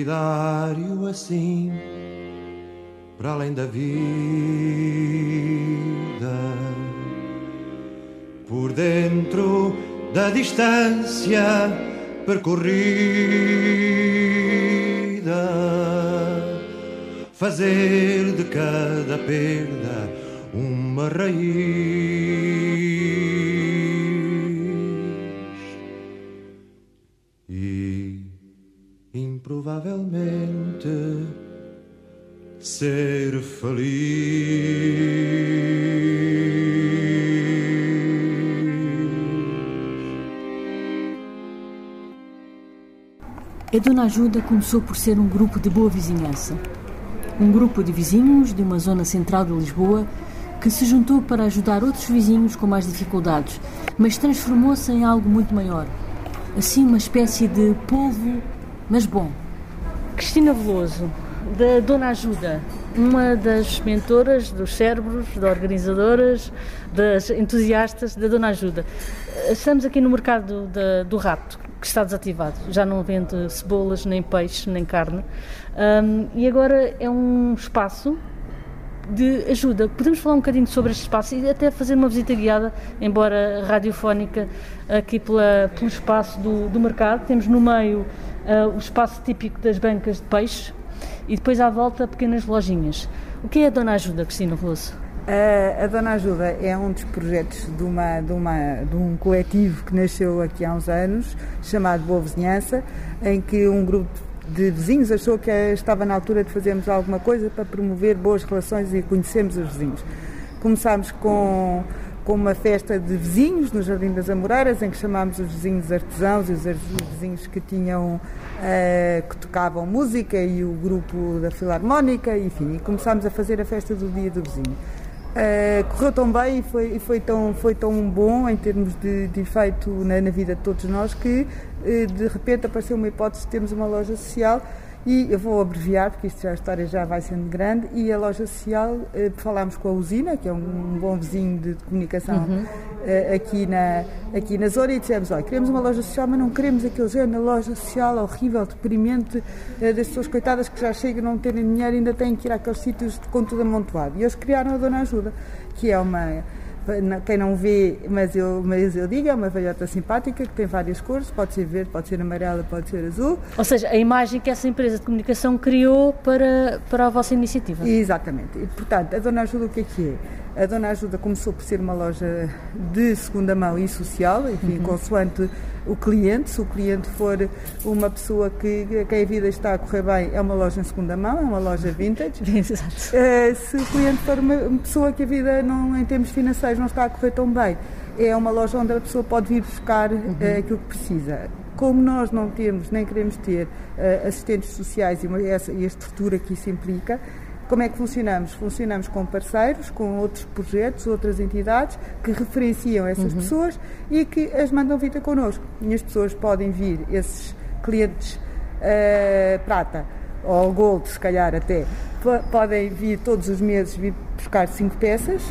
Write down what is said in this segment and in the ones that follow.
Solidário assim, para além da vida, por dentro da distância percorrida, fazer de cada perda uma raiz. Improvavelmente ser feliz. A Dona Ajuda começou por ser um grupo de boa vizinhança. Um grupo de vizinhos de uma zona central de Lisboa que se juntou para ajudar outros vizinhos com mais dificuldades, mas transformou-se em algo muito maior. Assim, uma espécie de povo, mas bom. Cristina Veloso, da Dona Ajuda, uma das mentoras, dos cérebros, das organizadoras, das entusiastas da Dona Ajuda. Estamos aqui no mercado da- do rato, que está desativado. Já não vende cebolas, nem peixe, nem carne. Hum, e agora é um espaço de ajuda. Podemos falar um bocadinho sobre este espaço e até fazer uma visita guiada, embora radiofónica, aqui pela, pelo espaço do, do mercado. Temos no meio ah, o espaço típico das bancas de peixe e depois à volta pequenas lojinhas. O que é a Dona Ajuda, Cristina Veloso? A, a Dona Ajuda é um dos projetos de, uma, de, uma, de um coletivo que nasceu aqui há uns anos, chamado Boa Vizinhança, em que um grupo de vizinhos achou que estava na altura de fazermos alguma coisa para promover boas relações e conhecermos os vizinhos. Começámos com, com uma festa de vizinhos no Jardim das Amoreiras, em que chamámos os vizinhos artesãos e os vizinhos que tinham eh, que tocavam música e o grupo da Filarmónica, enfim, e começámos a fazer a festa do Dia do Vizinho. Eh, correu tão bem e foi, foi, tão, foi tão bom em termos de, de efeito na, na vida de todos nós que eh, de repente apareceu uma hipótese de termos uma loja social e eu vou abreviar porque isto já a história já vai sendo grande e a loja social eh, falámos com a usina que é um, um bom vizinho de comunicação eh, aqui na aqui na zona e dissemos olha queremos uma loja social mas não queremos aquele género loja social horrível deprimente eh, das pessoas coitadas que já chegam a não terem dinheiro e ainda têm que ir àqueles sítios com tudo amontoado. E eles criaram a Dona Ajuda que é uma quem não vê, mas eu, mas eu digo, é uma velhota simpática que tem várias cores, pode ser verde, pode ser amarela, pode ser azul. Ou seja, a imagem que essa empresa de comunicação criou para, para a vossa iniciativa. Exatamente. E, portanto, a Dona Ajuda o que é que é? A Dona Ajuda começou por ser uma loja de segunda mão e social, enfim, consoante o cliente. Se o cliente for uma pessoa que, que a vida está a correr bem, é uma loja em segunda mão, é uma loja vintage. Exato. Eh, se o cliente for uma pessoa que a vida, não, em termos financeiros, não está a correr tão bem, é uma loja onde a pessoa pode vir buscar eh, aquilo que precisa. Como nós não temos, nem queremos ter eh, assistentes sociais e, essa, e a estrutura que isso implica, como é que funcionamos? Funcionamos com parceiros, com outros projetos, outras entidades que referenciam essas pessoas e que as mandam vir ter connosco. E as pessoas podem vir, esses clientes eh, prata ou gold, se calhar até, po- podem vir todos os meses vir buscar cinco peças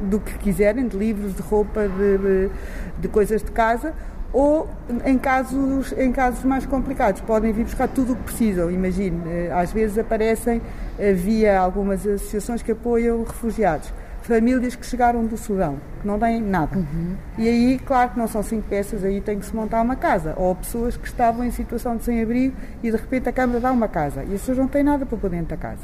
do que quiserem, de livros, de roupa, de, de- de coisas de casa, ou em casos, em casos mais complicados podem vir buscar tudo o que precisam. Imagine, eh, às vezes aparecem eh, via algumas associações que apoiam refugiados. Famílias que chegaram do Sudão, que não têm nada. E aí, claro que não são cinco peças, aí tem que se montar uma casa. Ou pessoas que estavam em situação de sem-abrigo e de repente a Câmara dá uma casa. E as pessoas não têm nada para pôr dentro da casa.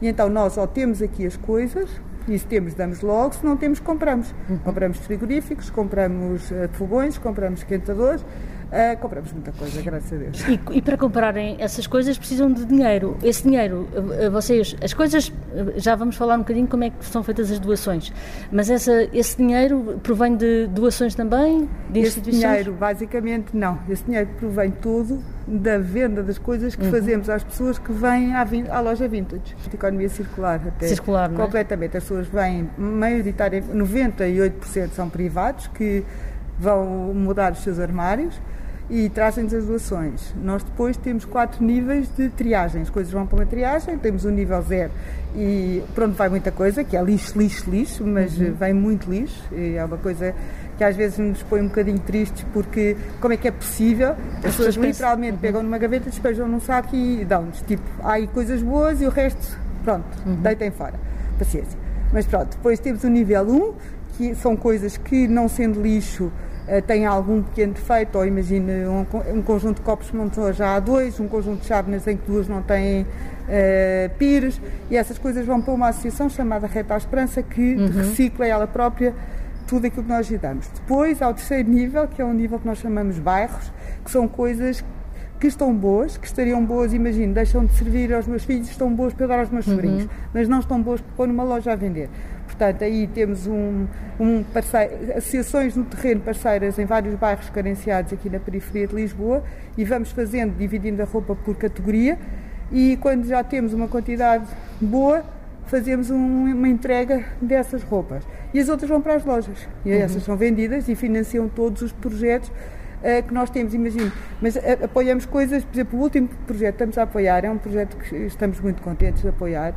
E então nós ou temos aqui as coisas, E se temos, damos logo, se não temos, compramos. Uhum. Compramos frigoríficos, compramos eh, fogões, compramos esquentadores, eh, compramos muita coisa, graças a Deus. E, e para comprarem essas coisas precisam de dinheiro. Esse dinheiro, eh, vocês, as coisas, eh, já vamos falar um bocadinho como é que são feitas as doações, mas essa, esse dinheiro provém de doações também? De Esse instituições? dinheiro, basicamente, não. Esse dinheiro provém todo da venda das coisas Uhum. que fazemos às pessoas que vêm à, à loja vintage. A economia circular até. Circular, não é? Completamente. As pessoas vêm, maioritariamente, 98% são privados que vão mudar os seus armários e trazem-nos as doações. Nós depois temos quatro níveis de triagem. As coisas vão para uma triagem, temos o nível zero e pronto, vai muita coisa, que é lixo, lixo, lixo, mas Uhum. vem muito lixo. E é uma coisa que às vezes nos põe um bocadinho tristes porque como é que é possível? As pessoas literalmente pegam numa gaveta, despejam num saco e dão-nos. Tipo, há aí coisas boas e o resto, pronto, deitem fora. Paciência. Mas pronto, depois temos o nível 1, que são coisas que não sendo lixo eh, têm algum pequeno defeito, ou imagine um, um conjunto de copos que não são já há dois, um conjunto de chávenas em que duas não têm eh, pires, e essas coisas vão para uma associação chamada Reta à Esperança que recicla ela própria tudo aquilo que nós lhe damos. Depois há o terceiro nível, que é um nível que nós chamamos bairros, que são coisas que estão boas, que estariam boas, imagino, deixam de servir aos meus filhos, estão boas para dar aos meus sobrinhos, mas não estão boas para pôr numa loja a vender. Portanto, aí temos um, um parceiro, associações no terreno parceiras em vários bairros carenciados aqui na periferia de Lisboa e vamos fazendo, dividindo a roupa por categoria e quando já temos uma quantidade boa, fazemos um- uma entrega dessas roupas. E as outras vão para as lojas. E essas são vendidas e financiam todos os projetos eh, que nós temos, imagino. Mas eh, apoiamos coisas, por exemplo, o último projeto que estamos a apoiar é um projeto que estamos muito contentes de apoiar,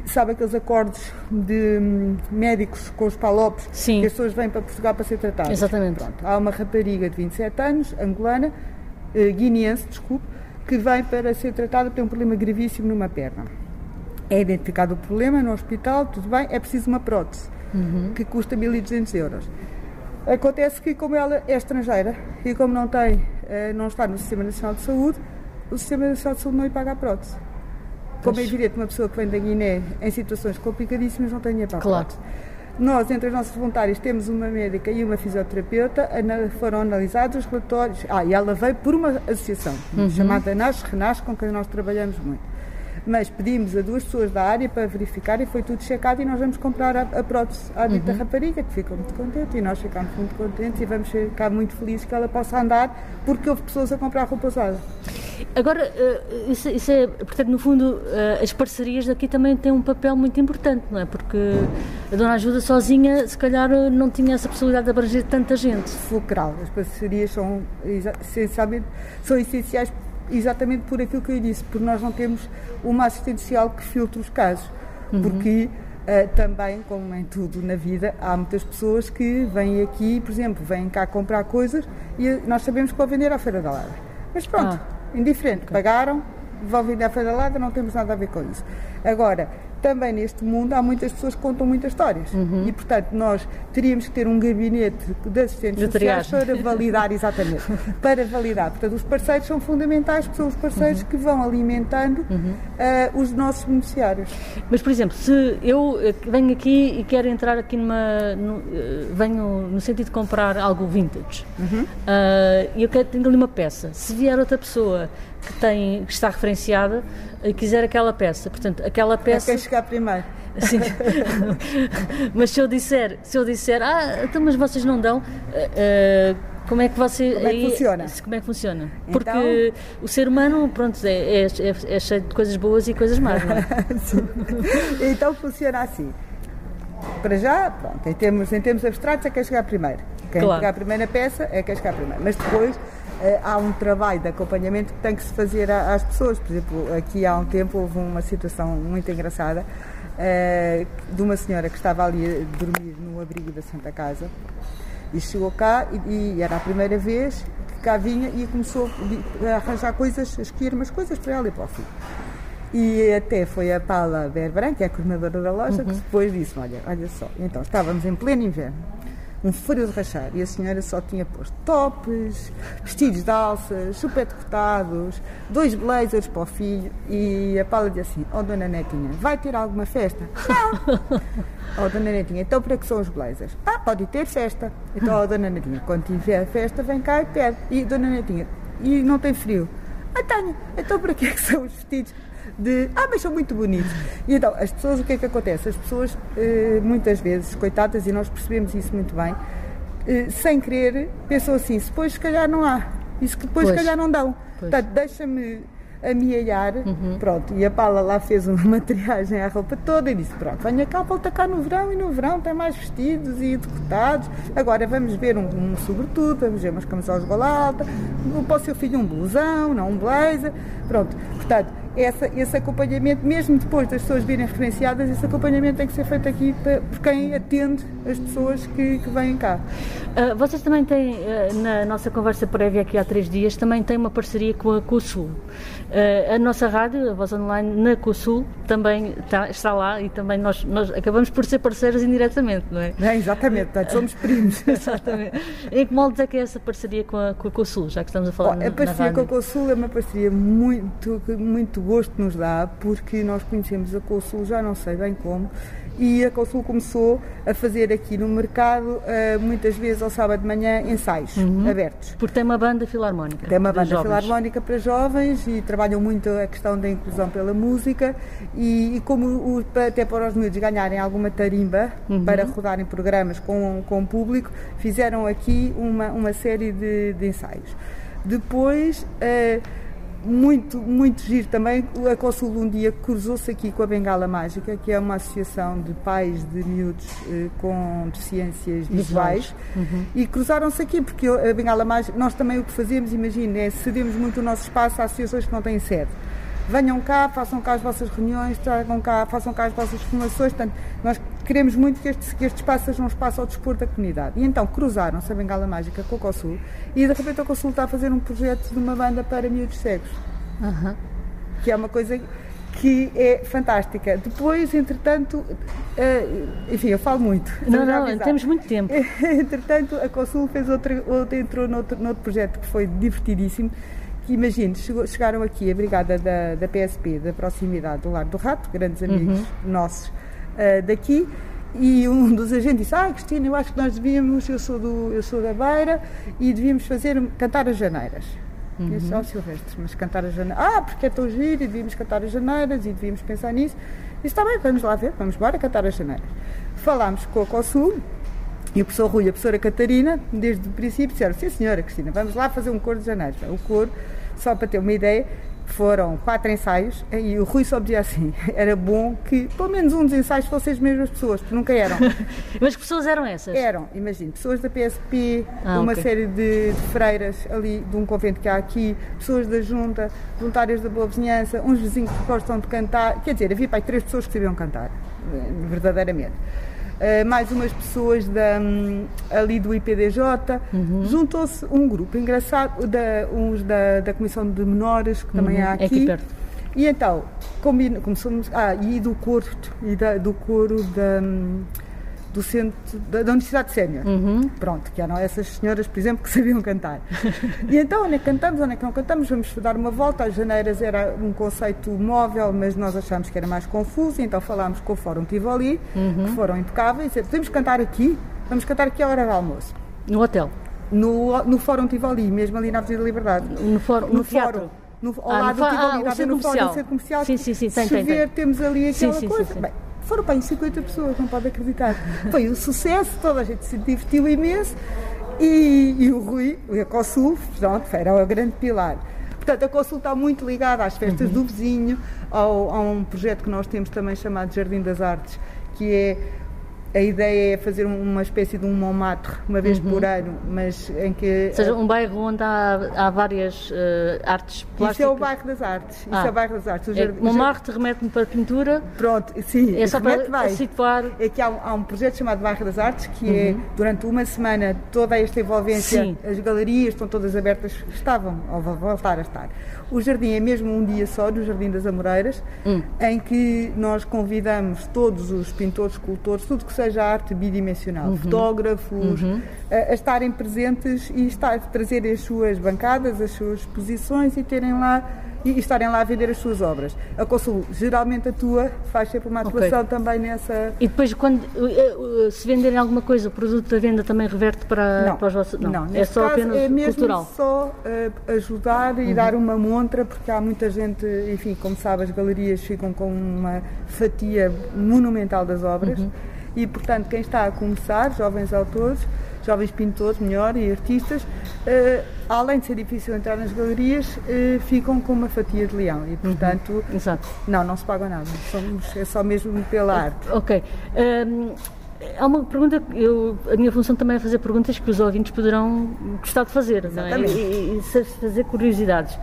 que sabe aqueles acordos de hum, médicos com os palopes, Sim. que as pessoas vêm para Portugal para ser tratadas. Exatamente. Pronto. Há uma rapariga de 27 anos, angolana, eh, guineense, desculpe, que vem para ser tratada por um problema gravíssimo numa perna. É identificado o problema no hospital, tudo bem, é preciso uma prótese, que custa 1.200 euros. Acontece que, como ela é estrangeira e como não tem, eh, não está no Sistema Nacional de Saúde, o Sistema Nacional de Saúde não lhe paga a prótese. Como é evidente, uma pessoa que vem da Guiné em situações complicadíssimas não tem a Claro. Nós, entre as nossas voluntárias, temos uma médica e uma fisioterapeuta, foram analisados os relatórios. Ah, e ela veio por uma associação chamada Nasce Renasce, com quem nós trabalhamos muito. Mas pedimos a duas pessoas da área para verificar e foi tudo checado e nós vamos comprar a, a prótese à dita rapariga, que ficou muito contente e nós ficamos muito contentes e vamos ficar muito felizes que ela possa andar porque houve pessoas a comprar roupa usada. Agora, eh, isso, isso é, portanto, no fundo, eh, as parcerias aqui também têm um papel muito importante, não é? Porque a Dona Ajuda sozinha, se calhar, eh, não tinha essa possibilidade de abranger tanta gente. fulcral. As parcerias são, essencialmente, são essenciais exatamente por aquilo que eu disse, porque nós não temos uma assistente social que filtre os casos. Porque eh, também, como em tudo na vida, há muitas pessoas que vêm aqui, por exemplo, vêm cá comprar coisas e nós sabemos que vão vender à Feira da Lada. Mas pronto, indiferente, pagaram, vão vender à Feira da Lada, não temos nada a ver com isso. Agora, também neste mundo há muitas pessoas que contam muitas histórias e, portanto, nós teríamos que ter um gabinete de assistentes sociais para validar, exatamente, para validar. Portanto, os parceiros são fundamentais, porque são os parceiros que vão alimentando ah, os nossos beneficiários. Mas, por exemplo, se eu eh, venho aqui e quero entrar aqui numa. no- eh, venho no sentido de comprar algo vintage ah, e eu quero, tenho ali uma peça. Se vier outra pessoa que, tem, que está referenciada e quiser aquela peça, portanto, aquela É peça. quem chegar primeiro. Sim. mas se eu disser, se eu disser, ah, então, mas vocês não dão, eh, como é que você. Como é que funciona? Como é que funciona? Então- Porque o ser humano, pronto, é, é, é- é cheio de coisas boas e coisas más, não é? Então funciona assim. Para já, pronto, em termos, em termos abstratos é quem chegar primeiro. Quem Claro. chegar a primeira peça é quem chegar primeiro. Mas depois há um trabalho de acompanhamento que tem que se fazer às pessoas. Por exemplo, aqui há um tempo houve uma situação muito engraçada eh, de uma senhora que estava ali a dormir no abrigo da Santa Casa e chegou cá e, e era a primeira vez que cá vinha e começou a arranjar coisas, a escolher umas coisas para ela e para o filho. E até foi a Paula Berbran, que é a coordenadora da loja, que depois disse: Olha, olha só, então estávamos em pleno inverno, um frio de rachar. E a senhora só tinha posto tops, vestidos de alças, chupete cortados, dois blazers para o filho. E a Paula dizia assim: Oh, dona Netinha, vai ter alguma festa? Não! Oh, dona Netinha, então para que são os blazers? Ah, pode ter festa. Então, oh, dona Netinha, quando tiver festa, vem cá e pede. E, dona Netinha, e não tem frio? Ah, tenho. Então para que é que são os vestidos? De, ah, mas são muito bonitos. E então, as pessoas, o que é que acontece? As pessoas, eh, muitas vezes, coitadas, e nós percebemos isso muito bem, eh, sem querer, pensam assim: se depois, se calhar, não há. E se depois, se Pois. calhar, não dão. Pois. Portanto, deixa-me amealhar. Pronto, e a Paula lá fez uma triagem à roupa toda e disse: Pronto, venha cá, volta cá no verão e no verão tem mais vestidos e decotados. Agora vamos ver um, um sobretudo, vamos ver umas camisolas de gola alta, para o seu filho um blusão, não um blazer. Pronto, portanto, essa, esse acompanhamento, mesmo depois das pessoas virem referenciadas, esse acompanhamento tem que ser feito aqui pa- por quem atende as pessoas que, que vêm cá. Ah, vocês também têm, ah, na nossa conversa prévia aqui há três dias, também têm uma parceria com a COSUL. Ah, a nossa rádio, a voz online, na COSUL, também está, está lá e também nós, nós acabamos por ser parceiros indiretamente, não é? É, exatamente, portanto, somos primos. Exatamente. Em que moldes é que é essa parceria com a, com a COSUL, já que estamos a falar Bom, na, a parceria na com a? Consul é uma parceria muito, que muito gosto nos dá, porque nós conhecemos a Consul já não sei bem como, e a Consul começou a fazer aqui no mercado, eh, muitas vezes ao sábado de manhã, ensaios abertos. Porque tem uma banda filarmónica. Tem uma banda jovens. filarmónica para jovens e trabalham muito a questão da inclusão pela música e, e como o- até para os miúdos ganharem alguma tarimba para rodarem programas com, com o público, fizeram aqui uma, uma série de, de ensaios. Depois, eh, muito, muito giro também, a Consul um dia cruzou-se aqui com a Bengala Mágica, que é uma associação de pais de miúdos eh, com deficiências visuais, e cruzaram-se aqui, porque a Bengala Mágica, nós também o que fazemos, imagina, é cedemos muito o nosso espaço a associações que não têm sede. Venham cá, façam cá as vossas reuniões, tragam cá, façam cá as vossas formações. Portanto, nós queremos muito que este, que este espaço seja um espaço ao dispor da comunidade. E então cruzaram-se a Bengala Mágica com o Consul e de repente o Consul está a fazer um projeto de uma banda para miúdos cegos Aham. que é uma coisa que é fantástica. Depois, entretanto, eh, enfim, eu falo muito. Não, não, avisar. temos muito tempo. entretanto, a Consul fez outra, outra entrou noutro, noutro projeto que foi divertidíssimo. Que imagine, chegou- chegaram aqui a brigada da, da PSP, da proximidade do Lar do Rato, grandes amigos nossos eh, daqui, e um dos agentes disse: Ah, Cristina, eu acho que nós devíamos, eu sou, do, eu sou da Beira, e devíamos fazer, cantar as janeiras. E eu disse, "Oh, Silvestre, mas cantar as janeiras. Ah, porque é tão giro e devíamos cantar as janeiras e devíamos pensar nisso. Disse, está bem, vamos lá ver, vamos embora cantar as janeiras. Falámos com a COSUL e o professor Rui e a professora Catarina, desde o princípio, disseram, sim senhora Cristina, vamos lá fazer um coro de janeiros. O coro, só para ter uma ideia, foram quatro ensaios e o Rui só dizia assim, era bom que pelo menos um dos ensaios fossem as mesmas pessoas, porque nunca eram. Mas que pessoas eram essas? Eram, imagino, pessoas da PSP, Ah, uma ok. série de, de freiras ali de um convento que há aqui, pessoas da junta, voluntárias da boa vizinhança, uns vizinhos que gostam de cantar. Quer dizer, havia para aí três pessoas que sabiam cantar, eh, verdadeiramente. Eh, mais umas pessoas da, hum, ali do IPDJ. Uhum. Juntou-se um grupo engraçado, da, uns da, da Comissão de Menores, que também Uhum, há é aqui. aqui perto. E então, combina, começamos. Ah, e do coro, e da- do coro da, hum, do centro da, da Universidade Sénior. Uhum. Pronto, que eram essas senhoras, por exemplo, que sabiam cantar. e então, onde é que cantamos, onde é que não cantamos? Vamos dar uma volta. As janeiras era um conceito móvel, mas nós achámos que era mais confuso, então falámos com o Fórum Tivoli, que foram impecáveis. Disse, Podemos cantar aqui? Vamos cantar aqui à hora do almoço. No hotel? No, no Fórum Tivoli, mesmo ali na Avenida da Liberdade. No, fórum, no, teatro? fórum. No, ao Ah, no lado do Tivoli, ah, centro no fórum, comercial. no centro comercial. Sim, sim, sim, tem, Se tem, tem. temos ali aquela sim, coisa. sim, sim. Bem, foram para aí 50 pessoas, não pode acreditar. Foi um sucesso, toda a gente se divertiu imenso e, e o Rui, o Ecosul, pronto, era o grande pilar. Portanto, a Consul está muito ligada às festas Uhum. do vizinho, ao, a um projeto que nós temos também chamado Jardim das Artes, que é a ideia é fazer uma espécie de um Montmartre uma vez por ano, mas em que Uhum. Ou seja, um bairro onde há, há várias eh, artes plásticas. isso é o bairro das artes. Isso Ah. é o bairro das artes. O É, Montmartre remete-me para pintura, Pronto, sim. é só para bem. situar. É que há um, há um projeto chamado Bairro das Artes, que é durante uma semana toda esta envolvência, Sim. as galerias estão todas abertas, estavam, ou vão voltar a estar. O jardim é mesmo um dia só, no Jardim das Amoreiras, Hum. em que nós convidamos todos os pintores, escultores, tudo que seja arte bidimensional, fotógrafos, a, a estarem presentes e estar, trazer as suas bancadas, as suas exposições e terem lá e estarem lá a vender as suas obras. A Consul geralmente atua, faz sempre uma atuação também nessa. E depois, quando eh, eh, se venderem alguma coisa, o produto da venda também reverte para, Não, para os vossos. Não, é neste só apenas é mesmo cultural. Uhum. só eh, ajudar e dar uma montra, porque há muita gente, enfim, como sabe, as galerias ficam com uma fatia monumental das obras Uhum. e, portanto, quem está a começar, jovens autores, jovens pintores, melhor, e artistas, eh, além de ser difícil entrar nas galerias, eh, ficam com uma fatia de leão Uhum. e, portanto, Exato. não, não se paga nada, Somos- é só mesmo pela arte. Ok. Hum, há uma pergunta, eu, a minha função também é fazer perguntas que os ouvintes poderão gostar de fazer, não é? E, e sa- fazer curiosidades.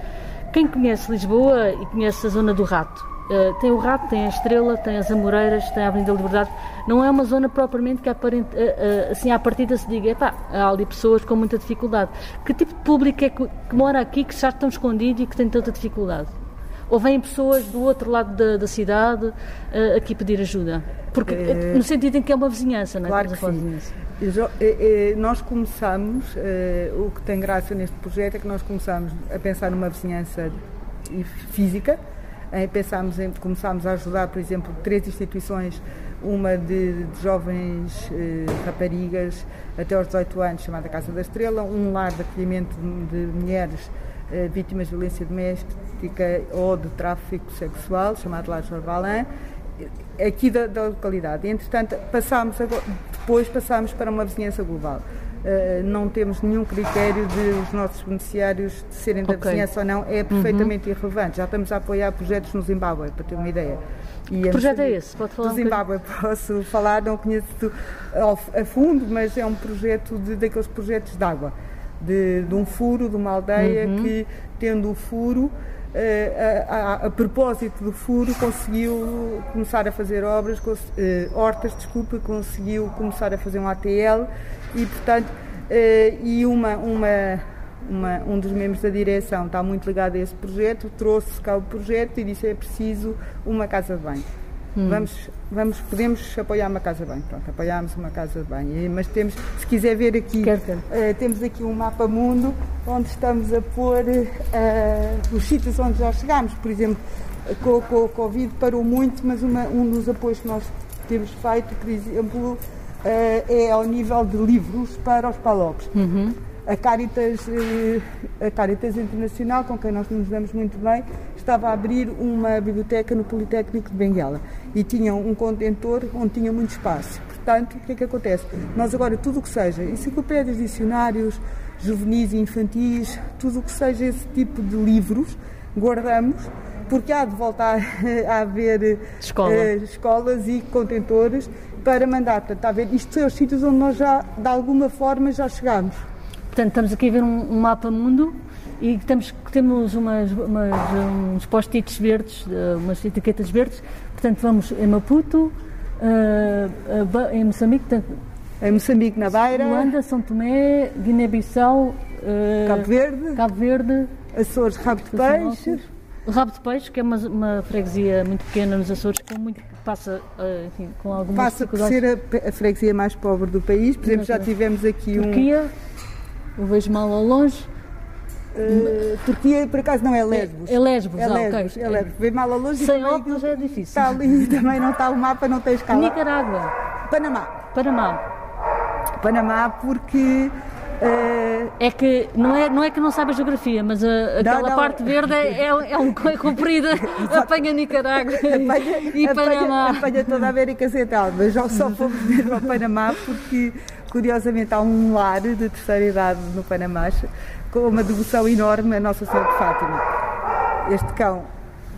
Quem conhece Lisboa e conhece a zona do Rato, eh, tem o Rato, tem a Estrela, tem as Amoreiras, tem a Avenida da Liberdade. Não é uma zona propriamente que aparente, eh, eh, assim à partida se diga, epá, há ali pessoas com muita dificuldade. Que tipo de público é que, que mora aqui que já estão escondido e que tem tanta dificuldade? Ou vêm pessoas do outro lado da, da cidade aqui pedir ajuda? Porque, eh, no sentido em que é uma vizinhança, não é? Claro que sim. eh, eh, Nós começamos, o que tem graça neste projeto é que nós começamos a pensar numa vizinhança física. Eh, Pensámos em, começámos a ajudar, por exemplo, três instituições, uma de, de jovens eh, raparigas até aos 18 anos, chamada Casa da Estrela, um lar de acolhimento de, mulheres eh, vítimas de violência doméstica ou de tráfico sexual, chamado Lar Jorge aqui da, da localidade. Entretanto, passámos depois passámos para uma vizinhança global. Uh, não temos nenhum critério de os nossos beneficiários de serem da Ok. Uhum. vizinhança ou não, é perfeitamente irrelevante. Já estamos a apoiar projetos no Zimbábue, para ter uma ideia. E Que a projeto é Moçambique- esse? Pode falar Do um Zimbábue posso falar, não conheço a fundo, mas é um projeto de, daqueles projetos de água, de, de um furo, de uma aldeia Uhum. que, tendo o furo, eh, a, a- a propósito do furo, conseguiu começar a fazer obras, cons- eh, hortas, desculpa, conseguiu começar a fazer um ATL e, portanto, eh, e uma, uma, uma- um dos membros da direção está muito ligado a esse projeto, trouxe cá o projeto e disse é preciso uma casa de banho. Vamos, vamos, podemos apoiar uma casa de banho. Pronto, apoiámos uma casa de banho. E- Mas temos, se quiser ver aqui, eh, temos aqui um mapa mundo onde estamos a pôr eh, os sítios onde já chegámos. Por exemplo, com, com o Covid parou muito, mas uma- um dos apoios que nós temos feito, por exemplo, eh, é ao nível de livros para os PALOPs. A Caritas, a Caritas Internacional, com quem nós nos damos muito bem, estava a abrir uma biblioteca no Politécnico de Benguela e tinha um contentor onde tinha muito espaço. Portanto, o que é que acontece? Nós agora, tudo o que seja enciclopédias, dicionários, juvenis e infantis, tudo o que seja esse tipo de livros, guardamos, porque há de voltar a haver Escola. eh, escolas e contentores para mandar. Portanto, a ver? Isto são os sítios onde nós já, de alguma forma, já chegámos. Portanto, estamos aqui a ver um, um mapa mundo e temos, temos umas, umas, uns post-its verdes, umas etiquetas verdes. Portanto, vamos em Maputo, eh, em Moçambique, portanto, Em Moçambique, na Beira, Luanda, São Tomé, Guiné-Bissau, eh, Cabo Verde, Cabo Verde, Açores, Rabo de Peixe. O Rabo de Peixe, que é uma, uma freguesia muito pequena nos Açores, com muito, passa eh, enfim, com algumas Passa por ser a, a freguesia mais pobre do país. Por exemplo, já tivemos aqui um. Turquia, eu vejo mal ao longe. Eh, Turquia, por acaso, não é Lesbos. É Lesbos, É ah, ok. Lesbos, é Lesbos. Vem mal a longe Sem óculos é difícil. Está ali, também não está o mapa, não tem escala. Nicarágua, Panamá. Panamá. Panamá, porque. Eh, É que não é, não é que não saiba a geografia, mas a- aquela não. parte verde é, é, um é comprida, apanha Nicarágua apanha, e apanha- Panamá. apanha toda a América Central, mas já só fomos mesmo ao Panamá porque, curiosamente, há um lar de terceira idade no Panamá com uma devoção enorme a Nossa Senhora de Fátima. Este cão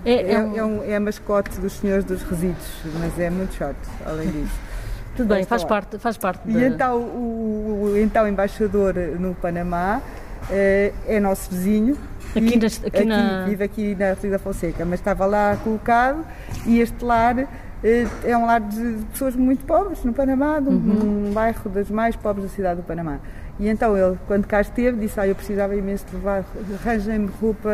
É, é, é um- é, um, é a mascote dos senhores dos resíduos, mas é muito chato, além disso. Tudo bem, faz parte, faz parte. E então o, o então embaixador no Panamá eh, é nosso vizinho. Aqui E nas- aqui na- Vive aqui na Rua da Fonseca, mas estava lá colocado e este lar eh, é um lar de pessoas muito pobres no Panamá, de um, Uhum. um bairro das mais pobres da cidade do Panamá. E então ele, quando cá esteve, disse: ah, Eu precisava imenso de levar, arranjem-me roupa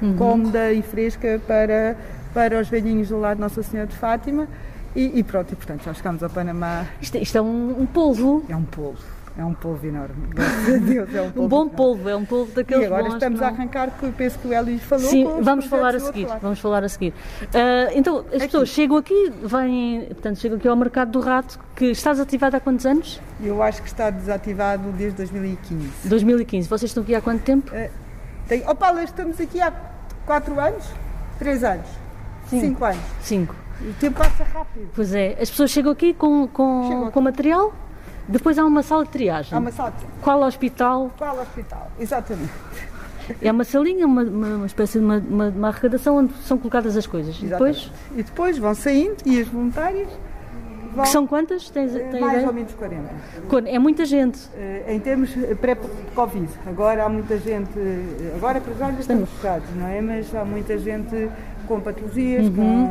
Uhum. cómoda e fresca para, para os velhinhos do lado de Nossa Senhora de Fátima. E, e pronto, e portanto já chegámos ao Panamá. Isto, isto é um, um polvo. É um polvo, é um polvo enorme. Graças a Deus, é um polvo. Um bom enorme. polvo, é um polvo daqueles E agora bons estamos que a não- arrancar, que eu penso que o Hélio falou. Sim, vamos falar a projetos do seguir. outro lado. Vamos falar a seguir. Ah, então, as pessoas chegam aqui, vêm, portanto, chegam aqui ao mercado do rato, que está desativado há quantos anos? Eu acho que está desativado desde 2015. 2015. Vocês estão aqui há quanto tempo? Tem... Oh Paula, estamos aqui há 4 anos? 3 anos? Sim. 5 anos. Cinco. O tempo passa rápido. Pois é, as pessoas chegam aqui com, com, Chegam com material, depois há uma sala de triagem. Há uma sala. Qual hospital? Qual hospital? Exatamente. É uma salinha, uma, uma, uma espécie de uma, uma, uma arrecadação onde são colocadas as coisas. E depois. E depois vão saindo e as voluntárias vão. que são quantas? Tens, eh, tens mais ideia? ou menos 40. Quando- É muita gente. Eh, Em termos eh, pré-Covid, agora há muita gente, agora para já já estamos fechados, não é? Mas há muita gente com patologias, Uhum. com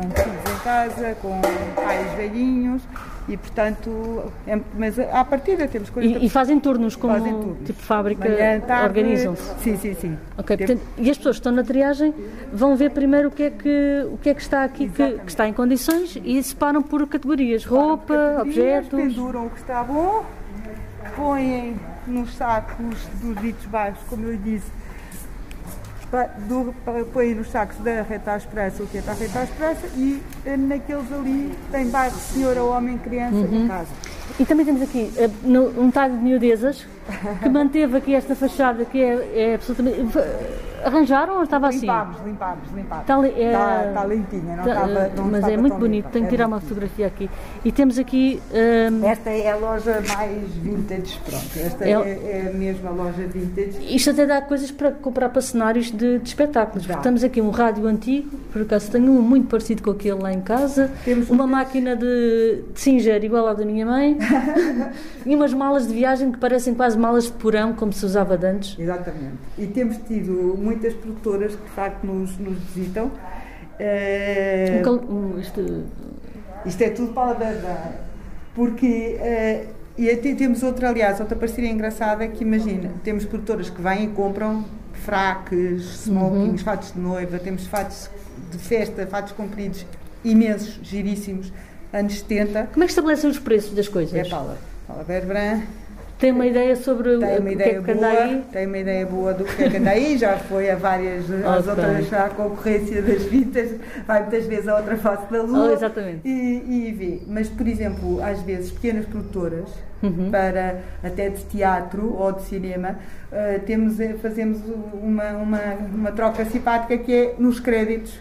casa, com pais velhinhos e, portanto, é- mas à partida temos coisas E, e fazem turnos como Fazem turnos. tipo fábrica, organizam-se. Sim, sim, sim. Ok, Tem- portanto, e as pessoas que estão na triagem vão ver primeiro o que é que, o que, é que está aqui que, que está em condições e separam por categorias, roupa, Categorias, objetos. Penduram o que está bom, põem nos sacos dos ditos baixos, como eu disse, do, põem nos sacos da Reta à Esperança, o que é para a Reta à Esperança, e eh, naqueles ali tem bairro senhora, homem, criança Uhum. e casa. E também temos aqui eh, um talho de miudezas que manteve aqui esta fachada que é, é absolutamente. Arranjaram ou estava assim? Limpámos, limpámos, limpámos. Está, é- Está, está limpinha, não Tá, estava, eh, não mas é muito bonito, limpa. tenho que É tirar uma fotografia aqui. E temos aqui. hum, Esta é a loja mais vintage, pronto. Esta É é, é a mesma loja vintage. Isto até dá coisas para comprar para cenários de, de espetáculos. Dá. Temos aqui um rádio antigo, por acaso tenho um muito parecido com aquele lá em casa, Temos uma um- máquina de, de singer igual à da minha mãe e umas malas de viagem que parecem quase malas de porão, como se usava de antes. Exatamente. E temos tido muitas produtoras que de facto nos, nos visitam. Eh, Um um- isto- isto é tudo para a verdade. Porque eh, e até temos outra, aliás, outra parceria engraçada que imagina, temos produtoras que vêm e compram fraques, smokings, fatos de noiva, temos fatos de festa, fatos compridos imensos, giríssimos, anos 70. Como é que estabelecem os preços das coisas? É Paula. Paula Berbran Tem uma ideia sobre tem o uma que ideia é que anda aí? tem uma ideia boa do que é que anda aí, já foi a várias, às Ok. outras, à concorrência das vidas, vai muitas vezes a outra face da lua. Oh, exatamente. E, e vê. Mas, por exemplo, às vezes, pequenas produtoras, Uhum. para até de teatro ou de cinema, eh, temos, eh, fazemos uma, uma, uma troca simpática que é nos créditos.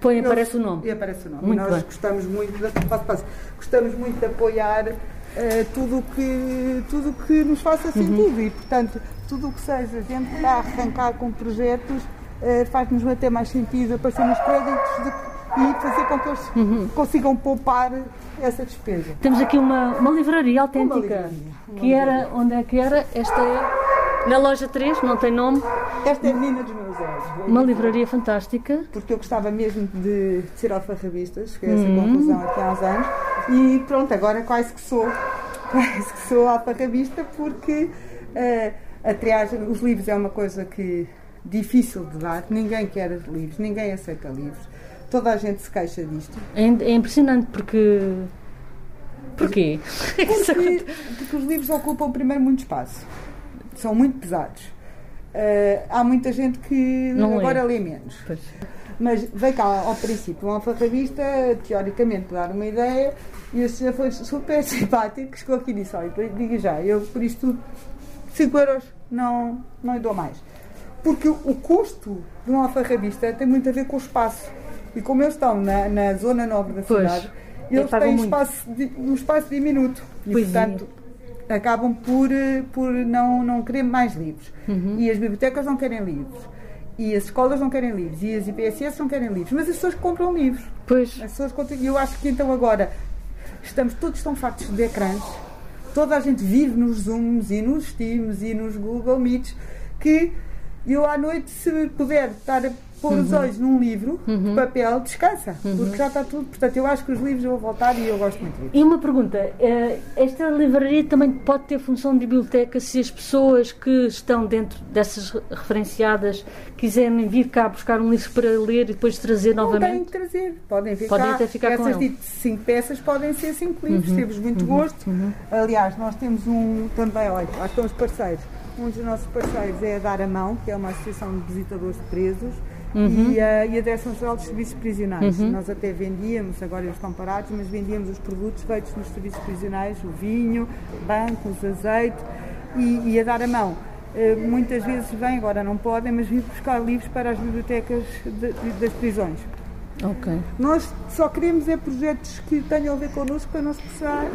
Põe, Eles- aparece o nome. E aparece o nome. Muito Nós bem. gostamos muito, de, passo, passo, gostamos muito de apoiar eh, tudo o que, tudo que nos faça Uhum. sentido e, portanto, tudo o que seja a gente está a arrancar com projetos eh, faz-nos até mais sentido aparecer nos créditos de- e fazer com que eles Uhum. consigam poupar essa despesa. Temos aqui uma, uma livraria autêntica. livraria, uma que era, onde é que era? Esta é na loja 3, não tem nome. Esta é a menina dos meus olhos. Uma livraria fantástica. porque eu gostava mesmo de, de ser alfarrabista, cheguei a essa Uhum. conclusão aqui há uns anos, e pronto, agora quase que sou, quase que sou alfarrabista, porque eh, a triagem, os livros é uma coisa que difícil de dar, ninguém quer livros, ninguém aceita livros, toda a gente se queixa disto. É, é impressionante porque. Porquê? Porque, porque os livros ocupam primeiro muito espaço, são muito pesados. Eh, há muita gente que Não agora lê menos. Pois. Mas veio cá ao princípio um alfarrabista, teoricamente, para dar uma ideia, e o senhor foi super simpático, chegou aqui e disse: Olha, diga já, eu por isto 5 euros não, não lhe dou mais. Porque o custo de um alfarrabista tem muito a ver com o espaço. E como eles estão na, na zona nobre da Pois. cidade, É, eles têm espaço um espaço diminuto. E, Pois é. Acabam por, eh, por não, não querer mais livros. Uhum. E as bibliotecas não querem livros. E as escolas não querem livros. E as IPSS não querem livros. Mas as pessoas compram livros. Pois. As pessoas continuam. Eu acho que então agora estamos todos tão fartos de ecrãs. Toda a gente vive nos Zooms e nos Teams e nos Google Meets que eu à noite, se puder estar pôr os olhos num livro de papel, descansa, porque já está tudo. Portanto, eu acho que os livros vou voltar e eu gosto muito livros. E uma pergunta, eh, esta livraria também pode ter função de biblioteca se as pessoas que estão dentro dessas re- referenciadas quiserem vir cá buscar um livro para ler e depois trazer Não novamente? que trazer, podem ficar. Podem até ficar com Essas ele. de cinco peças podem ser cinco livros, temos muito gosto. Aliás, nós temos um também, olha, lá estão os parceiros. Um dos nossos parceiros é a Dar a Mão, que é uma associação de visitadores de presos. E, a, e a Direção-Geral dos Serviços Prisionais. Nós até vendíamos, agora eles estão parados, mas vendíamos os produtos feitos nos serviços prisionais, o vinho, bancos, azeite e, e a dar a mão. Eh, muitas vezes vêm, agora não podem, mas vêm buscar livros para as bibliotecas de- de- das prisões. Ok. Nós só queremos é projetos que tenham a ver connosco para nós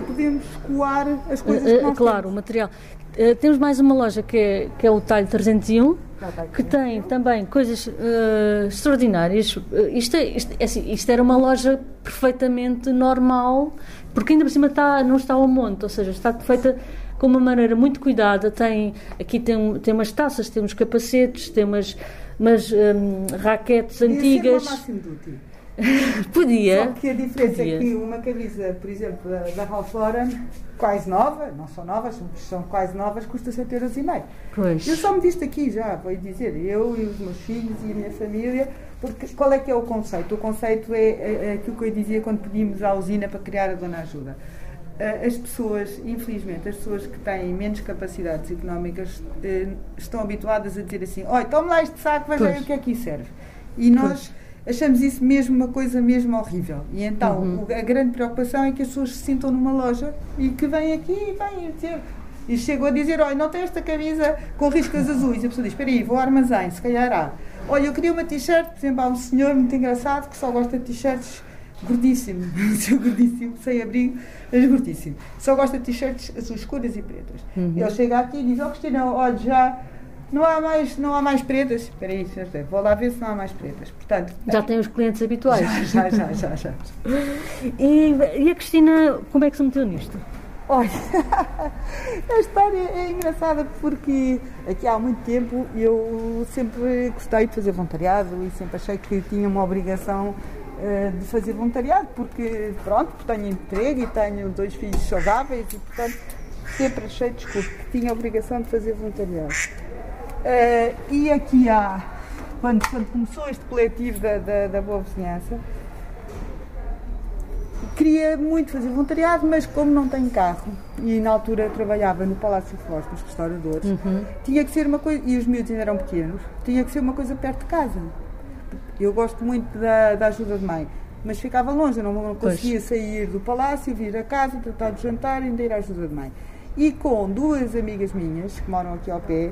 podermos escoar as coisas Eh, que eh, nós claro, o material. Eh, temos mais uma loja que é, que é o Talho 301, Já está aqui. que tem também coisas eh, extraordinárias. Eh, isto, é, isto, é assim, isto era uma loja perfeitamente normal, porque ainda por cima está, não está ao monte, ou seja, está feita com uma maneira muito cuidada. Tem, aqui tem, um- tem umas taças, tem uns capacetes, tem umas, umas hum, raquetes ser antigas. máximo de útil. Podia. Só que a diferença Podia. é que uma camisa, por exemplo, da, Ralph Lauren, quase nova, não são novas, são, quase novas, custa 7 euros e meio. Pois. Eu só me disse aqui já, vou dizer, eu e os meus filhos e a minha família, porque qual é que é o conceito? O conceito é, é, é aquilo que eu dizia quando pedimos à usina para criar a Dona Ajuda. Ah, As pessoas, infelizmente, as pessoas que têm menos capacidades económicas eh, estão habituadas a dizer assim: olha, tome lá este saco, veja aí o que é que serve. E nós achamos isso mesmo uma coisa mesmo horrível. E então Uhum. a grande preocupação é que as pessoas se sintam numa loja e que vêm aqui e vêm dizer. E chegou a dizer, olha, não tem esta camisa com riscas azuis. E a pessoa diz, espera aí, vou ao armazém, se calhar há. Olha, eu queria uma t-shirt, por exemplo, há um senhor muito engraçado que só gosta de t-shirts gordíssimo, gordíssimo, sem abrigo, mas gordíssimo. Só gosta de t-shirts azuis escuras e pretas. E ele chega aqui e diz, oh Cristina, olha, já não há mais, não há mais pretas. Espera aí, vou lá ver se não há mais pretas. Portanto, Já tem os clientes habituais. já, já, já, já. E, e a Cristina, como é que se meteu nisto? Olha, a história é engraçada porque aqui há muito tempo eu sempre gostei de fazer voluntariado e sempre achei que tinha uma obrigação eh, de fazer voluntariado porque, pronto, porque tenho emprego e tenho dois filhos saudáveis e, portanto, sempre achei, desculpe, que tinha a obrigação de fazer voluntariado. Eh, e aqui há, quando, quando começou este coletivo da, da, da Boa Vizinhança, queria muito fazer voluntariado, mas como não tenho carro e na altura trabalhava no Palácio Flores com os restauradores, tinha que ser uma coisa, e os miúdos ainda eram pequenos, tinha que ser uma coisa perto de casa. Eu gosto muito da, da ajuda de mãe, mas ficava longe, eu não, não Pois. conseguia sair do palácio, vir a casa, tratar de jantar e ainda ir à ajuda de mãe. E com duas amigas minhas, que moram aqui ao pé,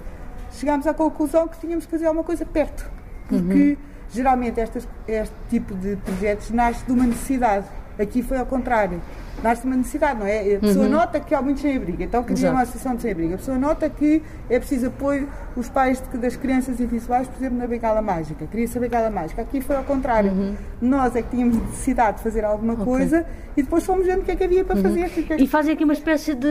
chegámos à conclusão que tínhamos que fazer alguma coisa perto. Porque geralmente estas, este tipo de projetos nasce de uma necessidade. Aqui foi ao contrário. Nasce uma necessidade, não é? A pessoa nota que há muitos sem-abrigo, então cria uma associação de sem-abrigo. A pessoa nota que é preciso apoio os pais de- das crianças invisuais, por exemplo, na bengala mágica. Queria-se a bengala mágica. Aqui foi ao contrário. Nós é que tínhamos necessidade de fazer alguma coisa e depois fomos vendo o que é que havia para fazer. O que é que- E fazem aqui uma espécie de,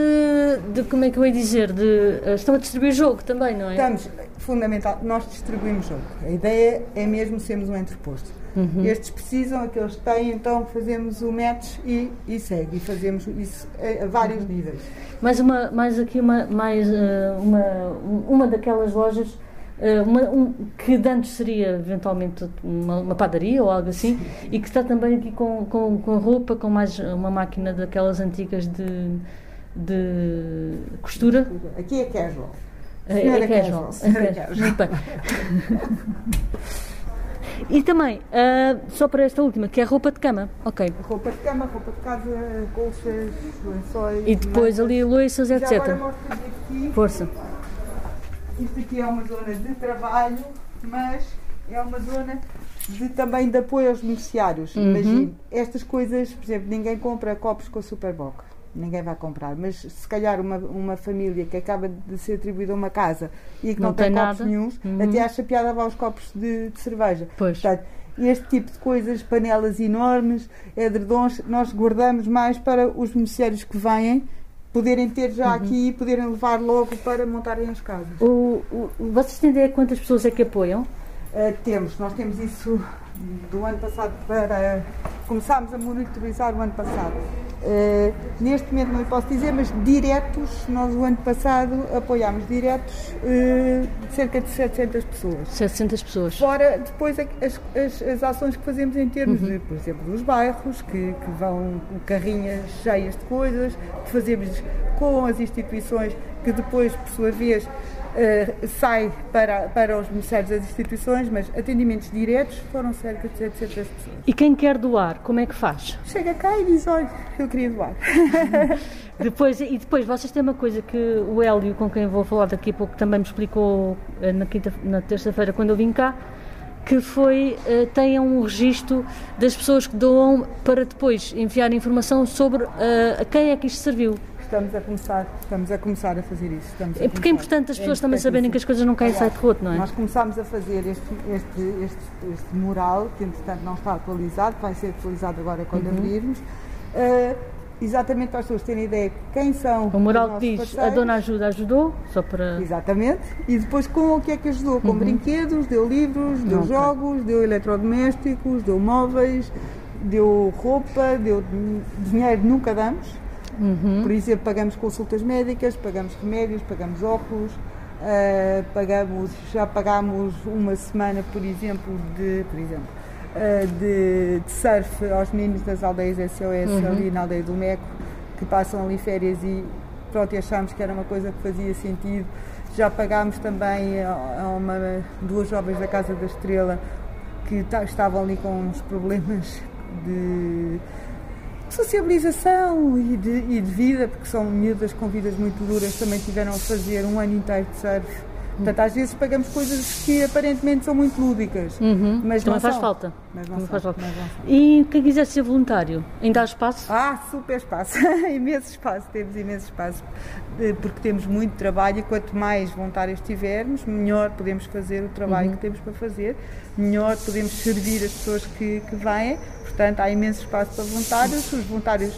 de como é que eu ia dizer, de eh, estão a distribuir jogo também, não é? Estamos, fundamental, nós distribuímos jogo. A ideia é mesmo sermos um entreposto. Uhum. Estes precisam, aqueles têm, então fazemos o match e, e segue. E fazemos isso a, a vários Uhum. níveis. Mais uma, mais aqui uma, mais eh, uma, uma daquelas lojas eh, uma- um- que de antes seria eventualmente uma, uma padaria ou algo assim e que está também aqui com, com, com roupa, com mais uma máquina daquelas antigas de, de costura. Aqui é casual. É, Senhora é casual. Senhora é casual. casual. E também, ah, só para esta última, que é roupa de cama. Ok. Roupa de cama, roupa de casa, colchas, lençóis. E depois ali louças, Já agora etc. mostro aqui. Força. Isto aqui é uma zona de trabalho, mas é uma zona de, também de apoio aos beneficiários. Uhum. Imagine, estas coisas, por exemplo, ninguém compra copos com Superboc. Ninguém vai comprar, mas se calhar uma, uma família que acaba de ser atribuída uma casa e que Não não, tem, tem copos nada. nenhuns, Uhum. até acha piada levar os copos de, de cerveja. Pois. Portanto, este tipo de coisas, panelas enormes, edredons, nós guardamos mais para os beneficiários que vêm poderem ter já Uhum. aqui e poderem levar logo para montarem as casas. O, o- vocês têm ideia quantas pessoas é que apoiam? Uh, temos, nós temos isso do ano passado para. Começámos a monitorizar o ano passado. Uh, neste momento não lhe posso dizer, mas diretos, nós o ano passado apoiámos diretos uh, cerca de 700 pessoas. 700 pessoas. Fora depois as, as, as ações que fazemos em termos uhum. de, por exemplo, dos bairros, que, que vão com carrinhas cheias de coisas, que fazemos com as instituições, que depois, por sua vez, Uh, sai para, para os beneficiários das instituições, mas atendimentos diretos foram cerca de 700 pessoas. E quem quer doar, como é que faz? Chega cá e diz, olha, eu queria doar. depois, e depois, vocês têm uma coisa que o Hélio, com quem vou falar daqui a pouco, também me explicou eh, na, quinta, na terça-feira, quando eu vim cá, que foi, uh, tenham um registro das pessoas que doam para depois enviar informação sobre uh, a quem é que isto serviu. Estamos a começar, estamos a começar a fazer isso. Estamos é porque é importante as pessoas é também saberem que as coisas não caem sai de roto, não é? Nós começámos a fazer este, este, este, este mural, que entretanto não está atualizado, vai ser atualizado agora quando uhum. abrirmos. Uh, exatamente para as pessoas terem ideia de quem são. O mural diz parceiros. a dona ajuda ajudou, só para. Exatamente. E depois com o que é que ajudou? Com uhum. brinquedos, deu livros, deu okay. jogos, deu eletrodomésticos, deu móveis, deu roupa, deu dinheiro nunca damos. Uhum. Por exemplo, pagamos consultas médicas, pagamos remédios, pagamos óculos, uh, pagamos, já pagámos uma semana, por exemplo, de, por exemplo, uh, de, de, surf aos meninos das aldeias SOS uhum. ali na aldeia do Meco, que passam ali férias e pronto, achámos que era uma coisa que fazia sentido. Já pagámos também a, uma, duas jovens da Casa da Estrela que estavam ali com uns problemas de sociabilização e de, e de vida, porque são miúdas com vidas muito duras, também tiveram a fazer um ano inteiro de surf. Portanto, às vezes pagamos coisas que aparentemente são muito lúdicas, uhum. mas não faz falta. Mas não, não faz falta. Mas não e quem quiser ser voluntário, ainda há espaço? Ah, super espaço, imenso espaço, temos imenso espaço, porque temos muito trabalho e quanto mais voluntários tivermos, melhor podemos fazer o trabalho uhum. que temos para fazer, melhor podemos servir as pessoas que, que vêm, portanto há imenso espaço para voluntários, os voluntários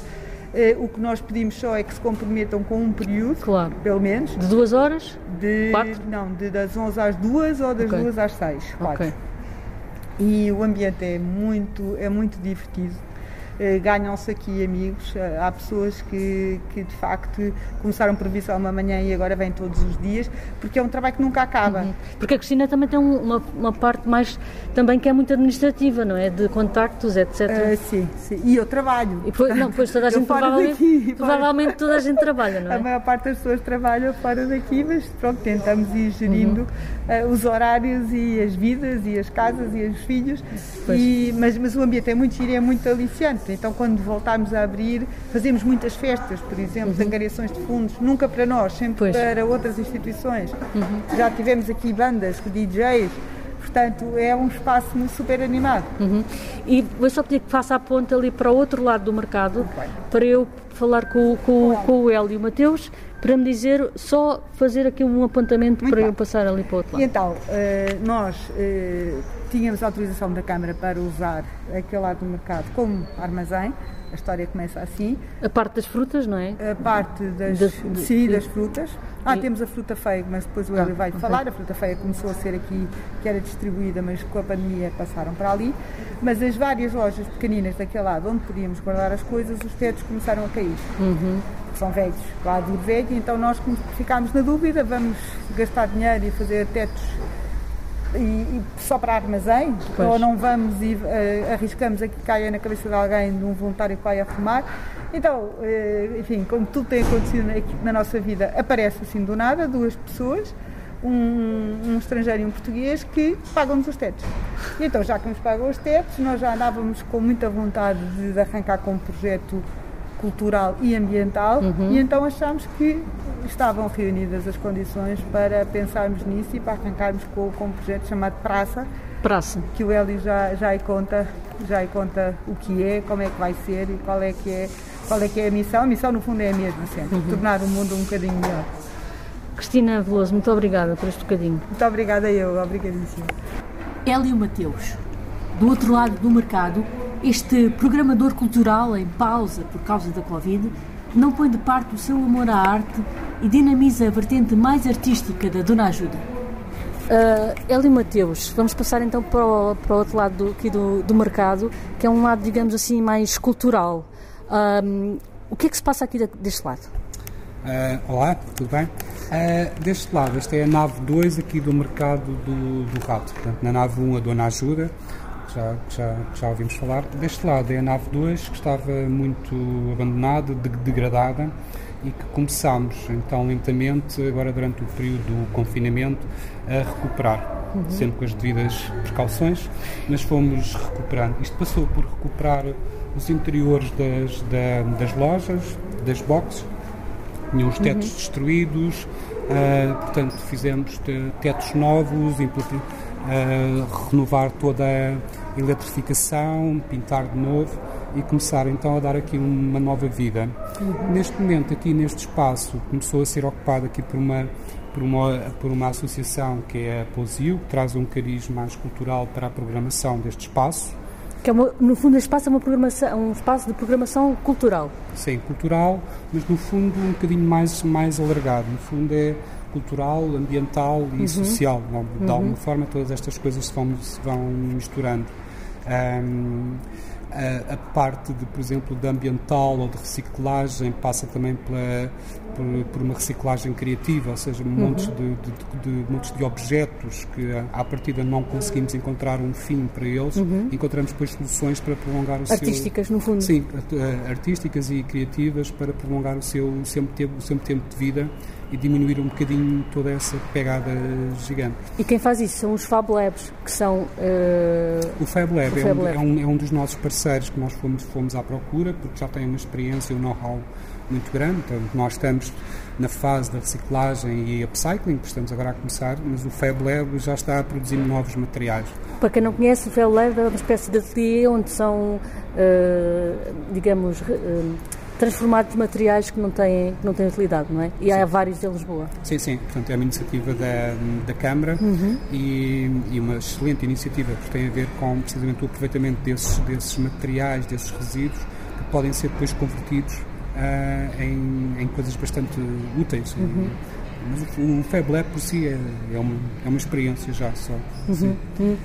eh, o que nós pedimos só é que se comprometam com um período, claro. pelo menos. De duas horas? De, Quatro? Não, de, das 11 às 2 ou das okay. 2 às 6. Quatro. Okay. E o ambiente é muito, é muito divertido. Eh, ganham-se aqui amigos. Eh, há pessoas que, que de facto começaram por vir só uma manhã e agora vêm todos os dias, porque é um trabalho que nunca acaba. Uhum. Porque a Cristina também tem uma, uma parte mais também que é muito administrativa, não é? De contactos, etc. Uh, eh, sim, sim. E eu trabalho. E depois, não, pois toda a gente provavelmente, daqui, provavelmente toda a gente trabalha, não é? A maior parte das pessoas trabalham fora daqui, mas pronto, tentamos ir gerindo uhum. uh, os horários e as vidas e as casas e os filhos. E, mas, mas o ambiente é muito giro e é muito aliciante. Então, quando voltarmos a abrir, fazemos muitas festas, por exemplo, uhum. de angariações de fundos, nunca para nós, sempre pois. para outras instituições. Uhum. Já tivemos aqui bandas, DJs, portanto é um espaço super animado. Uhum. E vou só pedir que faça a ponta ali para o outro lado do mercado, para eu falar com, com, com o Hélio e o Mateus, para me dizer, só fazer aqui um apontamento Muito para bem. eu passar ali para o outro lado. E então, uh, nós uh, tínhamos autorização da Câmara para usar aquele lado do mercado como armazém. A história começa assim. A parte das frutas, não é? A parte das, de, sim, das frutas. Ah, e... temos a fruta feia, mas depois o Hélio ah, vai okay. falar. A fruta feia começou a ser aqui, que era distribuída, mas com a pandemia passaram para ali. Mas as várias lojas pequeninas daquele lado, onde podíamos guardar as coisas, os tetos começaram a cair. Uhum. São velhos, lá do velho, então nós ficámos na dúvida, vamos gastar dinheiro e fazer tetos e, e só para armazém, pois. ou não vamos e uh, arriscamos a que caia na cabeça de alguém, de um voluntário que vai arrumar. Então, uh, enfim, como tudo tem acontecido na, na, nossa vida, aparece assim do nada duas pessoas, um, um estrangeiro e um português, que pagam-nos os tetos. E então, já que nos pagam os tetos, nós já andávamos com muita vontade de, de arrancar com um projeto cultural e ambiental uhum. e então achámos que estavam reunidas as condições para pensarmos nisso e para arrancarmos com, com um projeto chamado Praça. Praça. Que o Hélio já, já aí conta, já conta o que é, como é que vai ser e qual é que é, qual é, que é a missão. A missão no fundo é a mesma sempre, uhum. tornar o mundo um bocadinho melhor. Cristina Veloso, muito obrigada por este bocadinho. Muito obrigada eu, obrigadíssima. Hélio Mateus, do outro lado do mercado, este programador cultural em pausa por causa da Covid não põe de parte o seu amor à arte e dinamiza a vertente mais artística da Dona Ajuda. Uh, Hélio Mateus, vamos passar então para o, para o outro lado do, aqui do, do mercado, que é um lado, digamos assim, mais cultural. Um, o que é que se passa aqui deste lado? Uh, olá, tudo bem? Uh, deste lado, esta é a nave 2 aqui do mercado do, do Rato. Portanto, na nave 1 a Dona Ajuda, já, já, já ouvimos falar. Deste lado é a nave 2, que estava muito abandonada, de, degradada e que começámos então lentamente, agora durante o período do confinamento, a recuperar, uhum. sempre com as devidas precauções, mas fomos recuperando. Isto passou por recuperar os interiores das, da, das lojas, das boxes, tinham os tetos uhum. destruídos, uh, portanto fizemos tetos novos, uh, renovar toda a eletrificação, pintar de novo e começar então a dar aqui uma nova vida. Uhum. Neste momento, aqui neste espaço, começou a ser ocupado aqui por uma por uma, por uma associação que é a Posio, que traz um cariz mais cultural para a programação deste espaço. Que é uma, no fundo, este espaço é uma programação, um espaço de programação cultural. Sim, cultural, mas no fundo um bocadinho mais, mais alargado. No fundo é cultural, ambiental e uhum. social. De uhum. alguma forma, todas estas coisas se vão, se vão misturando. Um, a, a, parte, de, por exemplo, de ambiental ou de reciclagem passa também pela, por, por uma reciclagem criativa, ou seja, uhum. montes, de, de, de, montes de objetos que à partida não conseguimos encontrar um fim para eles, uhum. encontramos depois soluções para prolongar o artísticas, seu... Artísticas, no fundo. Sim, artísticas e criativas para prolongar o seu, o seu, tempo, o seu tempo de vida e diminuir um bocadinho toda essa pegada gigante. E quem faz isso são os Fab Labs, que são... Uh... O Fab Lab, o é, Fab um, Lab. É, um, é, um, dos nossos parceiros que nós fomos, fomos à procura, porque já tem uma experiência e um know-how muito grande. Então, nós estamos na fase da reciclagem e upcycling, que estamos agora a começar, mas o Fab Lab já está a produzir novos materiais. Para quem não conhece, o Fab Lab é uma espécie de ateliê onde são, uh, digamos, uh, transformados materiais que não têm, que não têm utilidade, não é? E sim. há vários em Lisboa. Sim, sim. Portanto, é uma iniciativa da, da Câmara uhum. e, e, uma excelente iniciativa, porque tem a ver com precisamente o aproveitamento desses, desses materiais, desses resíduos, que podem ser depois convertidos uh, em, em coisas bastante úteis. Uhum. Mas o, o Fab Lab por si é, é, uma, é uma experiência já só. Uhum.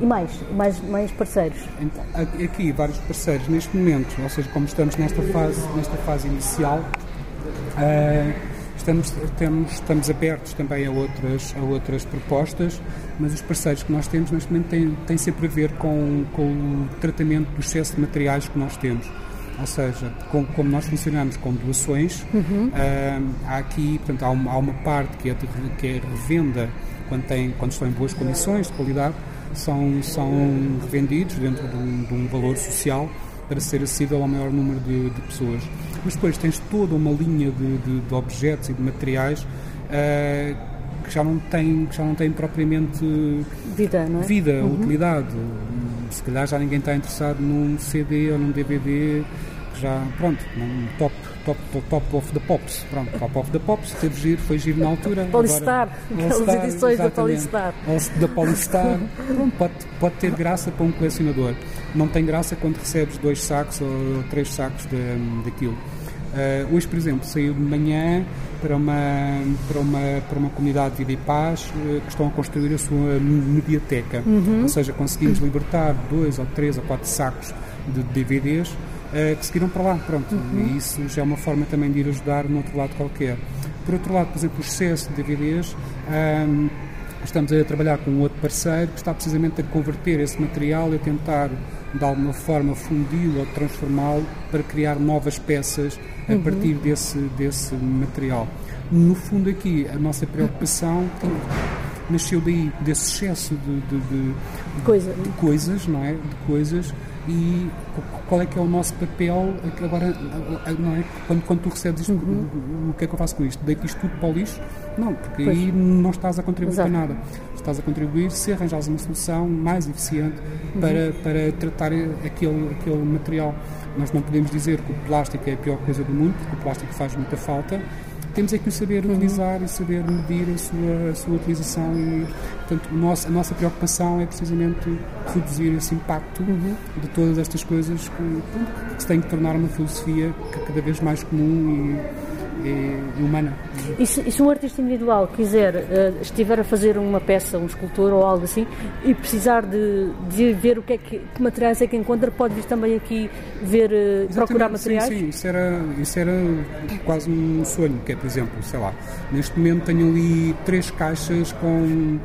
E mais, mais, mais parceiros? Então, aqui vários parceiros neste momento, ou seja, como estamos nesta fase, nesta fase inicial, uh, estamos, temos, estamos abertos também a outras, a outras propostas, mas os parceiros que nós temos neste momento têm, têm sempre a ver com, com o tratamento do excesso de materiais que nós temos. Ou seja, com, como nós funcionamos com doações, uhum. uh, há aqui, portanto, há uma, há uma parte que é, de, que é revenda quando, tem, quando estão em boas condições de qualidade, são, são revendidos dentro de um, de um valor social para ser acessível ao maior número de, de, pessoas. Mas depois tens toda uma linha de, de, de objetos e de materiais uh, que já não têm, que já não têm propriamente vida, não é? vida uhum. utilidade. Se calhar já ninguém está interessado num CD ou num DVD que já, pronto, num top top, top of the Pops. Pronto, Top of the Pops, teve giro, foi giro na altura. Polistar, aquelas edições da Polistar. Da Polistar, pronto, pode, pode ter graça para um colecionador. Não tem graça quando recebes dois sacos ou três sacos de, daquilo. Uh, hoje, por exemplo, saiu de manhã para uma, para uma, para uma comunidade de vida e paz uh, que estão a construir a sua mediateca. Uhum. Ou seja, conseguimos libertar dois ou três ou quatro sacos de DVDs uh, que seguiram para lá. Pronto, uhum. e isso já é uma forma também de ir ajudar no outro lado qualquer. Por outro lado, por exemplo, o excesso de DVDs. Um, estamos a trabalhar com um outro parceiro que está precisamente a converter esse material e a tentar de alguma forma fundi-lo ou transformá-lo para criar novas peças a uhum. partir desse, desse material. No fundo aqui a nossa preocupação nasceu daí, desse excesso de, de, de, Coisa. de coisas, não é? De coisas e qual é que é o nosso papel agora, não é? Quando, quando tu recebes isto, uhum. o que é que eu faço com isto? Deito isto tudo para o lixo? Não, porque pois. aí não estás a contribuir Exato. para nada. Estás a contribuir se arranjares uma solução mais eficiente uhum. para, para tratar aquele, aquele material. Nós não podemos dizer que o plástico é a pior coisa do mundo, porque o plástico faz muita falta, temos é que o saber uhum. utilizar uhum. e saber medir a sua, a sua utilização e, portanto, o nosso, a nossa preocupação é precisamente reduzir esse impacto uhum. de todas estas coisas que, que, se tem que tornar uma filosofia cada vez mais comum e, e, humana. E se, e se um artista individual quiser, eh, estiver a fazer uma peça, um escultor ou algo assim, e precisar de, de ver o que é que, que materiais é que encontra, pode vir também aqui ver, eh, procurar materiais? Sim, sim, isso era, isso era quase um sonho, que é, por exemplo, sei lá, neste momento tenho ali três caixas com,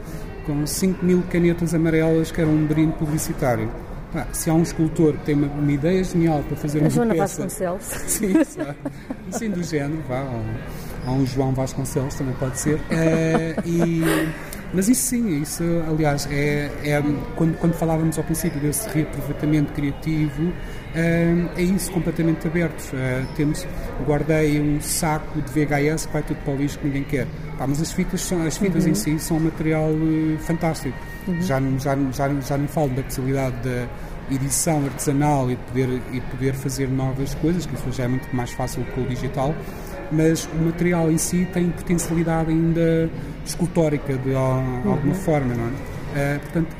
com 5 mil canetas amarelas que eram um brinde publicitário. Pá, se há um escultor que tem uma, uma ideia genial para fazer A uma Joana peça... Vasconcelos. Sim, sabe? assim do género, vá, há um, um João Vasconcelos também pode ser. Eh, e, mas isso sim, isso aliás, é, é quando, quando falávamos ao princípio desse reaproveitamento criativo, é isso completamente aberto. Eh, temos, guardei um saco de VHS que vai tudo para o lixo que ninguém quer. Pá, mas as fitas, são, as fitas em si são um material eh, fantástico. Já, não- já, já, não- já não falo da possibilidade da edição artesanal e de poder, e de poder fazer novas coisas, que isso já é muito mais fácil com o digital, mas o material em si tem potencialidade ainda escultórica de al- alguma forma, não é? Eh, portanto,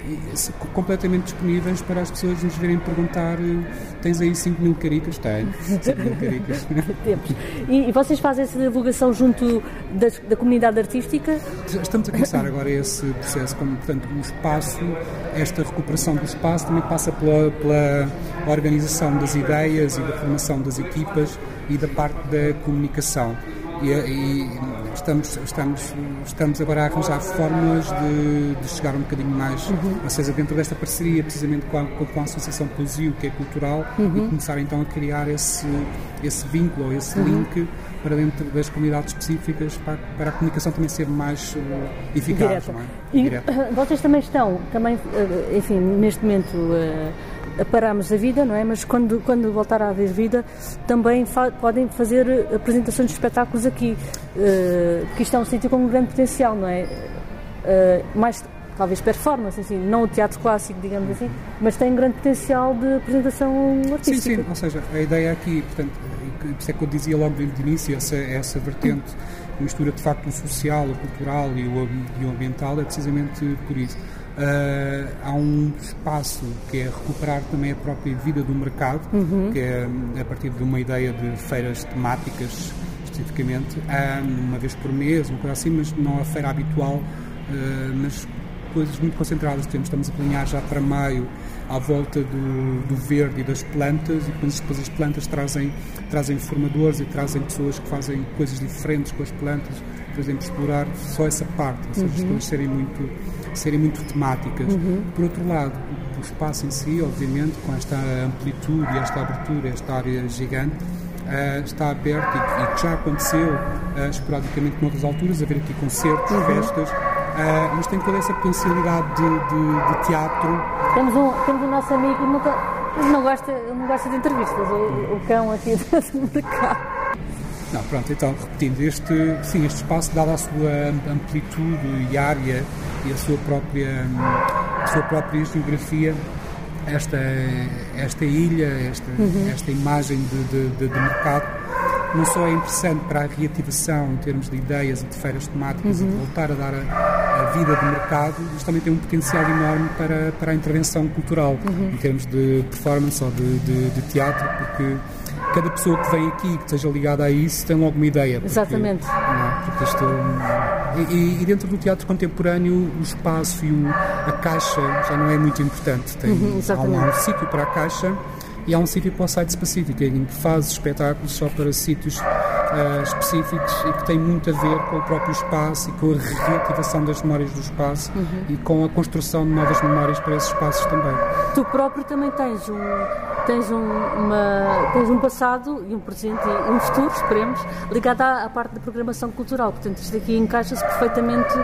completamente disponíveis para as pessoas nos virem perguntar: eh, tens aí 5 mil caricas? Tenho, 5 mil caricas. Temos. E, e vocês fazem essa divulgação junto das- da, comunidade artística? Estamos a começar agora esse processo, como, portanto, o espaço, esta recuperação do espaço também passa pela, pela organização das ideias e da formação das equipas e da parte da comunicação. E, e estamos, estamos, estamos agora a arranjar fórmulas de, de chegar um bocadinho mais, ou seja, dentro desta parceria, precisamente com a, com a Associação Poesio, que é cultural, e começar então a criar esse, esse vínculo, ou esse link para dentro das comunidades específicas para, para a comunicação também ser mais eh, eficaz, Direta. não é? E Direta. vocês também estão, também, eh, enfim, neste momento eh, paramos a vida, não é? Mas quando, quando voltar a haver vida, também fa- podem fazer eh, apresentações de espetáculos aqui, eh, que isto é um sítio com um grande potencial, não é? Eh, mais talvez performance, assim, não o teatro clássico, digamos assim, mas tem um grande potencial de apresentação Sim, artística. sim, ou seja, a ideia aqui, portanto, por isso é que eu dizia logo de início, essa, essa vertente mistura de facto o social, o cultural e o, e o ambiental é precisamente por isso. Ah, há um espaço que é recuperar também a própria vida do mercado, que é a partir de uma ideia de feiras temáticas especificamente, uma vez por mês, uma coisa assim, mas não a feira habitual, ah, mas coisas muito concentradas. Temos, estamos a planear já para maio à volta do, do verde e das plantas e depois, depois as plantas trazem, trazem formadores e trazem pessoas que fazem coisas diferentes com as plantas, por exemplo, explorar só essa parte, ou seja, as coisas serem muito, serem muito temáticas. Por outro lado, o espaço em si, obviamente, com esta amplitude e esta abertura, esta área gigante, eh, está aberto e, que já aconteceu eh, esporadicamente noutras alturas, haver aqui concertos, festas, eh, mas tem toda essa potencialidade de, de- de teatro. Temos um, temos um nosso amigo nunca, não, gosta, não gosta de entrevistas, o, o cão aqui do mercado. Não, pronto, então, repetindo, este, sim, este espaço, dada a sua amplitude e área e a sua própria, a sua própria geografia, esta, esta ilha, esta, esta imagem de, de, de- mercado, não só é interessante para a reativação em termos de ideias e de feiras temáticas e de voltar a dar a, a vida de mercado, mas também tem um potencial enorme para, para a intervenção cultural, em termos de performance ou de, de, de teatro, porque cada pessoa que vem aqui que esteja ligada a isso tem logo uma ideia. porque- Exatamente. não e, e- dentro do teatro contemporâneo o espaço e o- a caixa já não é muito importante. Tem, há um, um sítio para a caixa e há um sítio para o site específico, em que faz espetáculos só para sítios ah, específicos e que tem muito a ver com o próprio espaço e com a reativação das memórias do espaço e com a construção de novas memórias para esses espaços também. Tu próprio também tens um, tens um, uma, tens um passado e um presente e um futuro, esperemos, ligado à, à parte da programação cultural. Portanto, isto aqui encaixa-se perfeitamente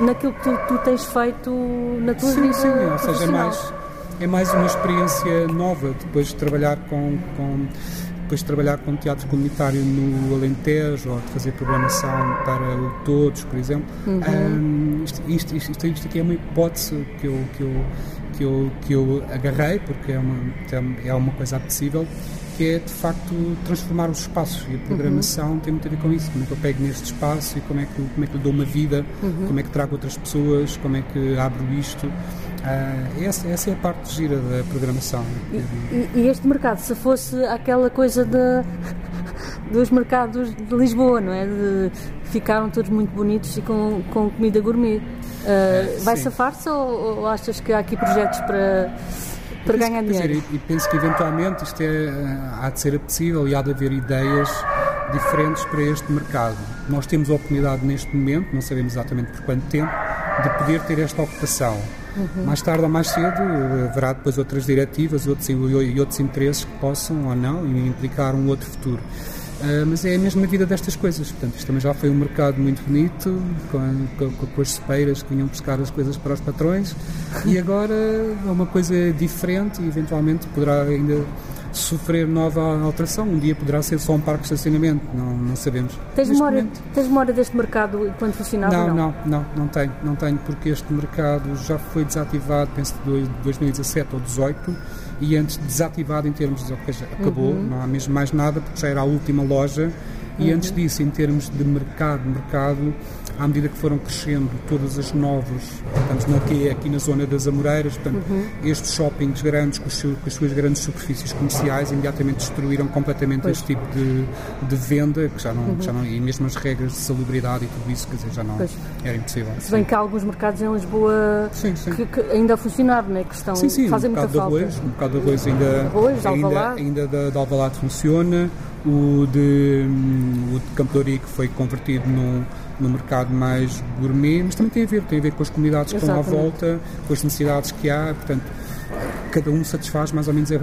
naquilo que tu, tu tens feito na tua Sim, vida sim, ou seja, é mais, é mais uma experiência nova depois de trabalhar com, com depois de trabalhar com teatro comunitário no Alentejo ou de fazer programação para o Todos, por exemplo. Ahm, isto, isto, isto, isto aqui é uma hipótese que eu, que eu, que eu, que eu agarrei, porque é uma, é uma coisa apetecível, que é de facto transformar os espaços. E a programação tem muito a ver com isso, como é que eu pego neste espaço e como é que, como é que lhe dou uma vida, como é que trago outras pessoas, como é que abro isto. Ah, essa, essa é a parte gira da programação. E, e este mercado, se fosse aquela coisa da, dos mercados de Lisboa, não é? De, ficaram todos muito bonitos e com, com comida gourmet. Uh, vai safar-se ou, ou achas que há aqui projetos para, para Penso ganhar dinheiro? dizer, E, e penso que eventualmente isto é, eh, há de ser apetecível e há de haver ideias diferentes para este mercado. Nós temos a oportunidade neste momento, não sabemos exatamente por quanto tempo, de poder ter esta ocupação. Uhum. Mais tarde ou mais cedo eh, haverá depois outras diretivas outros, e outros interesses que possam ou não implicar um outro futuro. Ah, mas é a mesma vida destas coisas. Portanto, isto também já foi um mercado muito bonito, com, com, com as cepeiras que vinham buscar as coisas para os patrões, e agora é uma coisa diferente e eventualmente poderá ainda sofrer nova alteração. Um dia poderá ser só um parque de estacionamento, não, não sabemos. Tens memória, tens memória deste mercado enquanto funcionava não, ou não, não, não tenho, não tenho, porque este mercado já foi desativado, penso de dois- 2017 ou 2018, e antes desativado em termos de, acabou, Uhum. não há mesmo mais nada, porque já era a última loja, e antes disso, em termos de mercado, mercado, à medida que foram crescendo todas as novas, estamos na- aqui, aqui na zona das Amoreiras, portanto, Uhum. estes shoppings grandes, com, os seus- com as suas grandes superfícies comerciais, imediatamente destruíram completamente este tipo de, de venda, que já não, que já não, e mesmo as regras de salubridade e tudo isso, quer dizer, já não Uhum. Pois. era impossível. Se bem que há alguns mercados em Lisboa Sim, sim. Que, que ainda a funcionar, não é? Que estão, Sim, sim, fazem um muita falta. arroz, um bocado de arroz ainda, Arroz, ainda, Alvalade. ainda da, da Alvalade funciona, o de, hum, o de Campo de Ourique foi convertido num, num mercado mais gourmet, mas também tem a ver, tem a ver com as comunidades que estão à volta, com as necessidades que há, portanto, cada um satisfaz mais ou menos a, Uhum.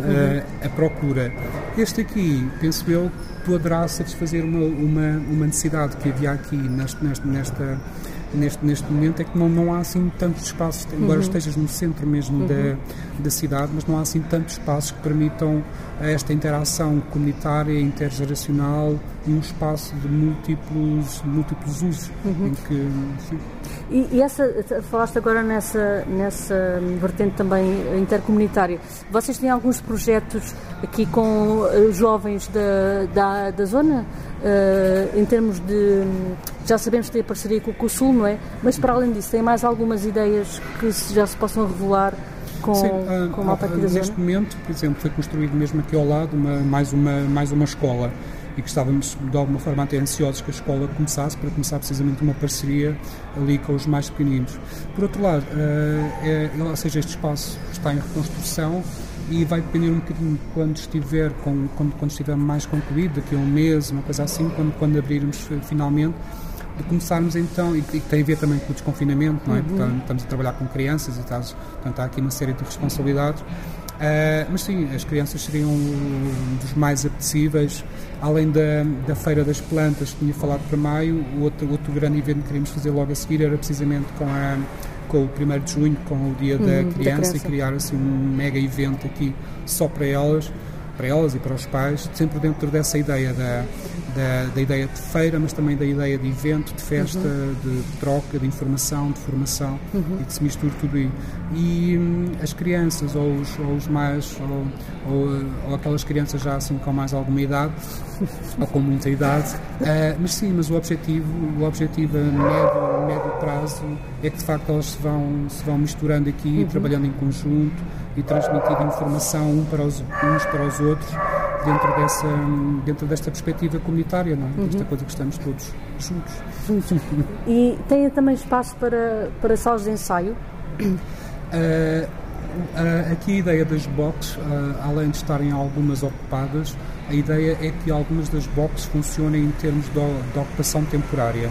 a- a procura. Este aqui, penso eu, poderá satisfazer uma, uma, uma necessidade que havia aqui neste, neste, nesta, neste, neste momento, é que não, não há assim tantos espaços, embora estejas no centro mesmo da, da cidade, mas não há assim tantos espaços que permitam esta interação comunitária, intergeracional um espaço de múltiplos, múltiplos usos, em que, E, e essa, falaste agora nessa, nessa vertente também intercomunitária. Vocês têm alguns projetos aqui com eh, jovens da, da, da zona? Eh, em termos de. Já sabemos que tem a parceria com o COSUL, não é? Mas para além disso, tem mais algumas ideias que já se possam revelar com, Sim, ah, com a malta aqui da neste zona? momento, por exemplo, foi construído mesmo aqui ao lado uma, mais, uma, mais uma escola e que estávamos de alguma forma até ansiosos que a escola começasse para começar precisamente uma parceria ali com os mais pequeninos. Por outro lado, ah, é, ou seja, este espaço está em reconstrução e vai depender um bocadinho quando estiver, com, quando, quando estiver mais concluído, daqui a um mês, uma coisa assim, quando, quando abrirmos eh, finalmente, de começarmos então, e que tem a ver também com o desconfinamento, não é? Portanto, estamos a trabalhar com crianças e tal, portanto há aqui uma série de responsabilidades. Ah, mas sim, as crianças seriam um dos mais apetecíveis, além da, da Feira das Plantas que tinha falado para maio, o outro, outro grande evento que queríamos fazer logo a seguir era precisamente com, a, com o 1 de junho, com o Dia da, da criança, Criança. e criar assim um mega evento aqui só para elas para elas e para os pais, sempre dentro dessa ideia da, da, da ideia de feira, mas também da ideia de evento, de festa, de troca, de informação, de formação e que se misture tudo aí. E hum, as crianças ou os, ou os mais, ou, ou, ou aquelas crianças já assim com mais alguma idade, ou com muita idade, ah, mas sim, mas o objetivo, o objetivo a médio, médio prazo é que de facto elas se vão, se vão misturando aqui, trabalhando em conjunto e transmitindo informação um para os, uns para os outros dentro, dessa, dentro desta perspectiva comunitária, não é? Desta coisa que estamos todos juntos. E tem também espaço para, para salas de ensaio? Ah, ah, aqui a ideia das boxes, ah, além de estarem algumas ocupadas, a ideia é que algumas das boxes funcionem em termos de, de ocupação temporária.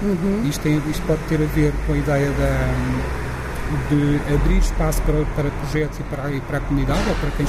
Isto, tem- isto pode ter a ver com a ideia da, de abrir espaço para, para projetos e para, e para a comunidade ou para quem,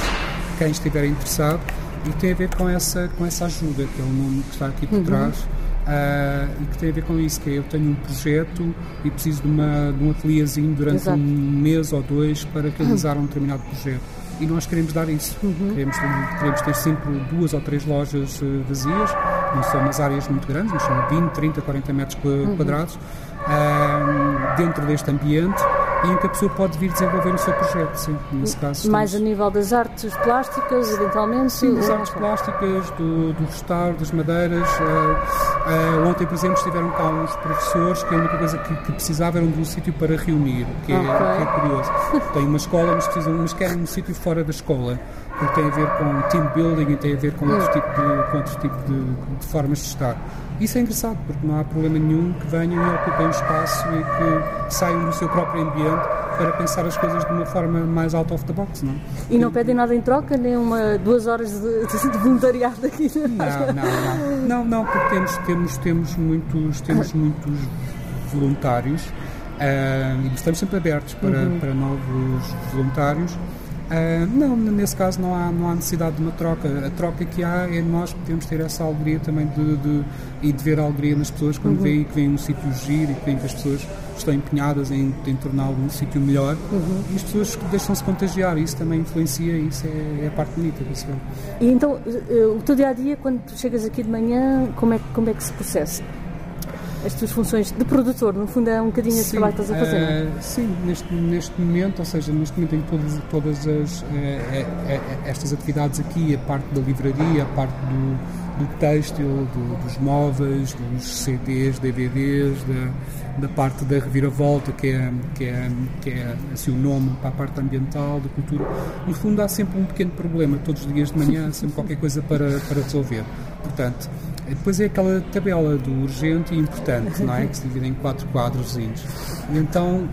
quem estiver interessado e tem a ver com essa, com essa ajuda, que é o nome que está aqui por trás. ah, e que tem a ver com isso, que é eu tenho um projeto e preciso de, uma, de um ateliêzinho durante Exato. um mês ou dois para realizar um determinado projeto. E nós queremos dar isso. Queremos, ter, queremos ter sempre duas ou três lojas eh, vazias, não são umas áreas muito grandes, mas são 20, 30, 40 metros qua- quadrados, ah, dentro deste ambiente e em que a pessoa pode vir desenvolver o seu projeto. Sim, nesse caso. Mais a nível das artes plásticas, eventualmente? Sim, das artes plásticas, do, do restauro, das madeiras. ah, ah, ontem, por exemplo, estiveram cá uns professores que a única coisa que, que precisavam era de um sítio para reunir, que é, Ok. que é curioso. Tem uma escola, mas, precisam, mas querem um sítio fora da escola. Porque tem a ver com team building e tem a ver com outro tipo de, com outro tipo de, de formas de estar. Isso é engraçado, porque não há problema nenhum que venham e ocupem o espaço e que saiam do seu próprio ambiente para pensar as coisas de uma forma mais out of the box, não? E não pedem nada em troca, nem uma, duas horas de, de voluntariado aqui? Não, não, não, não, não, porque temos, temos, temos muitos, temos muitos voluntários ah, e estamos sempre abertos para, para novos voluntários. Ah, não, nesse caso não há, não há necessidade de uma troca. A troca que há é nós podemos ter essa alegria também de, de, e de ver a alegria nas pessoas quando veem que vem um sítio giro e que veem que as pessoas estão empenhadas em, em torná-lo um sítio melhor e as pessoas deixam-se contagiar. Isso também influencia e isso é, é a parte bonita disso. E então, eh, o teu dia a dia, quando tu chegas aqui de manhã, como é, como é que se processa? As tuas funções de produtor, no fundo é um bocadinho esse trabalho que estás a fazer, não é? eh, sim, neste, neste momento, ou seja, neste momento em todas, todas as, eh, estas atividades aqui, a parte da livraria, a parte do, do têxtil, do- dos móveis, dos CDs, DVDs, da, da parte da reviravolta, que é, que é, que é assim, o nome para a parte ambiental, da cultura. No fundo, há sempre um pequeno problema, todos os dias de manhã, há sempre qualquer coisa para, para resolver. Portanto, depois é aquela tabela do urgente e importante, não é? Que se divide em quatro quadros. E então.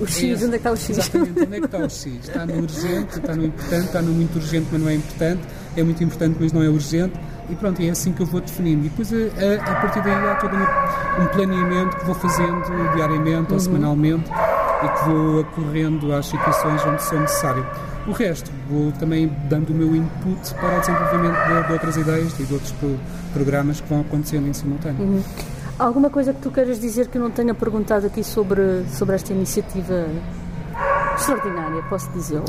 O X, onde é que está o X? Exatamente, onde é que está o X? Está no urgente, está no importante, está no muito urgente, mas não é importante, é muito importante, mas não é urgente. E pronto, é assim que eu vou definindo. E depois, a, a- a partir daí, há todo um, um planeamento que vou fazendo diariamente ou semanalmente e que vou acorrendo às situações onde são necessário. O resto, vou também dando o meu input para o desenvolvimento de, de outras ideias e de outros pro- programas que vão acontecendo em simultâneo. Alguma coisa que tu queiras dizer que eu não tenha perguntado aqui sobre, sobre esta iniciativa extraordinária, posso dizê-lo?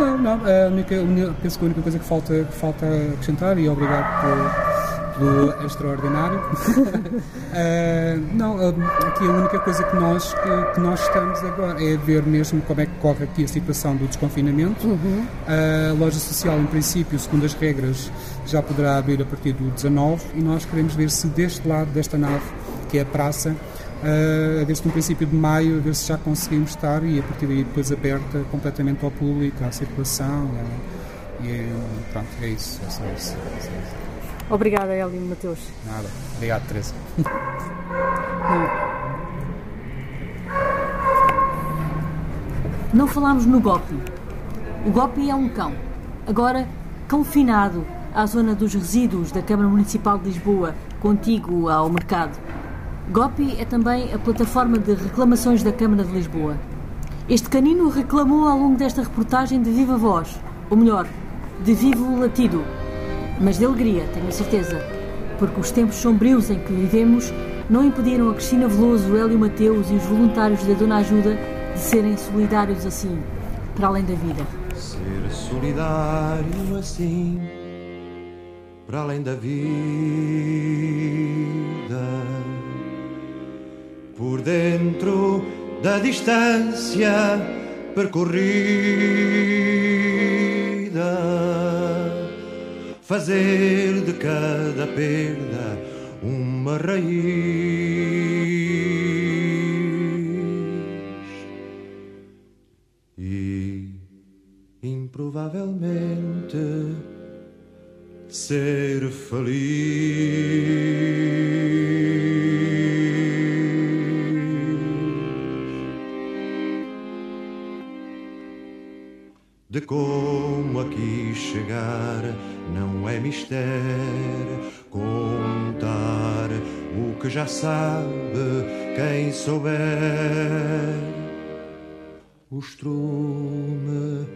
Não, não, a única, a única- penso que a única coisa que falta, que falta acrescentar, e obrigado pelo, pelo extraordinário, Ah, não, ah, aqui a única coisa que nós, que, que nós estamos agora é ver mesmo como é que corre aqui a situação do desconfinamento. A loja social, em princípio, segundo as regras, já poderá abrir a partir do 19 e nós queremos ver se deste lado desta nave, que é a praça, Uh, a ver se no princípio de maio, a ver se já conseguimos estar e a partir daí depois aberta completamente ao público, à circulação. é, e pronto, é isso. É só isso. É só isso. Obrigada, Hélio Mateus. Nada. Obrigado, Teresa. Não falámos no Gopi. O Gopi é um cão. Agora, confinado à zona dos resíduos da Câmara Municipal de Lisboa, contíguo ao mercado. Gopi é também a plataforma de reclamações da Câmara de Lisboa. Este canino reclamou ao longo desta reportagem de viva voz, ou melhor, de vivo latido. Mas de alegria, tenho a certeza, porque os tempos sombrios em que vivemos não impediram a Cristina Veloso, o Hélio Mateus e os voluntários da Dona Ajuda de serem solidários assim, para além da vida. Ser solidário assim, para além da vida, por dentro da distância percorrida, fazer de cada perda uma raiz. E improvavelmente ser feliz. De como aqui chegar não é mistério contar o que já sabe quem souber o estrume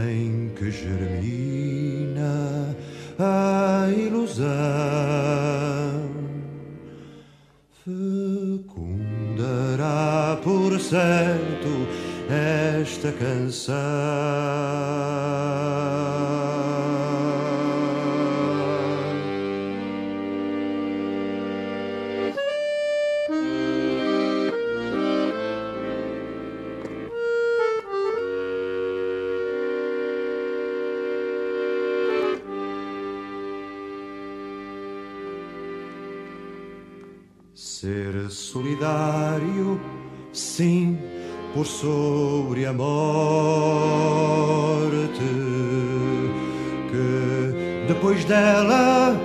em que germina a ilusão fecundará por certo esta canção. Por sobre a morte. que depois dela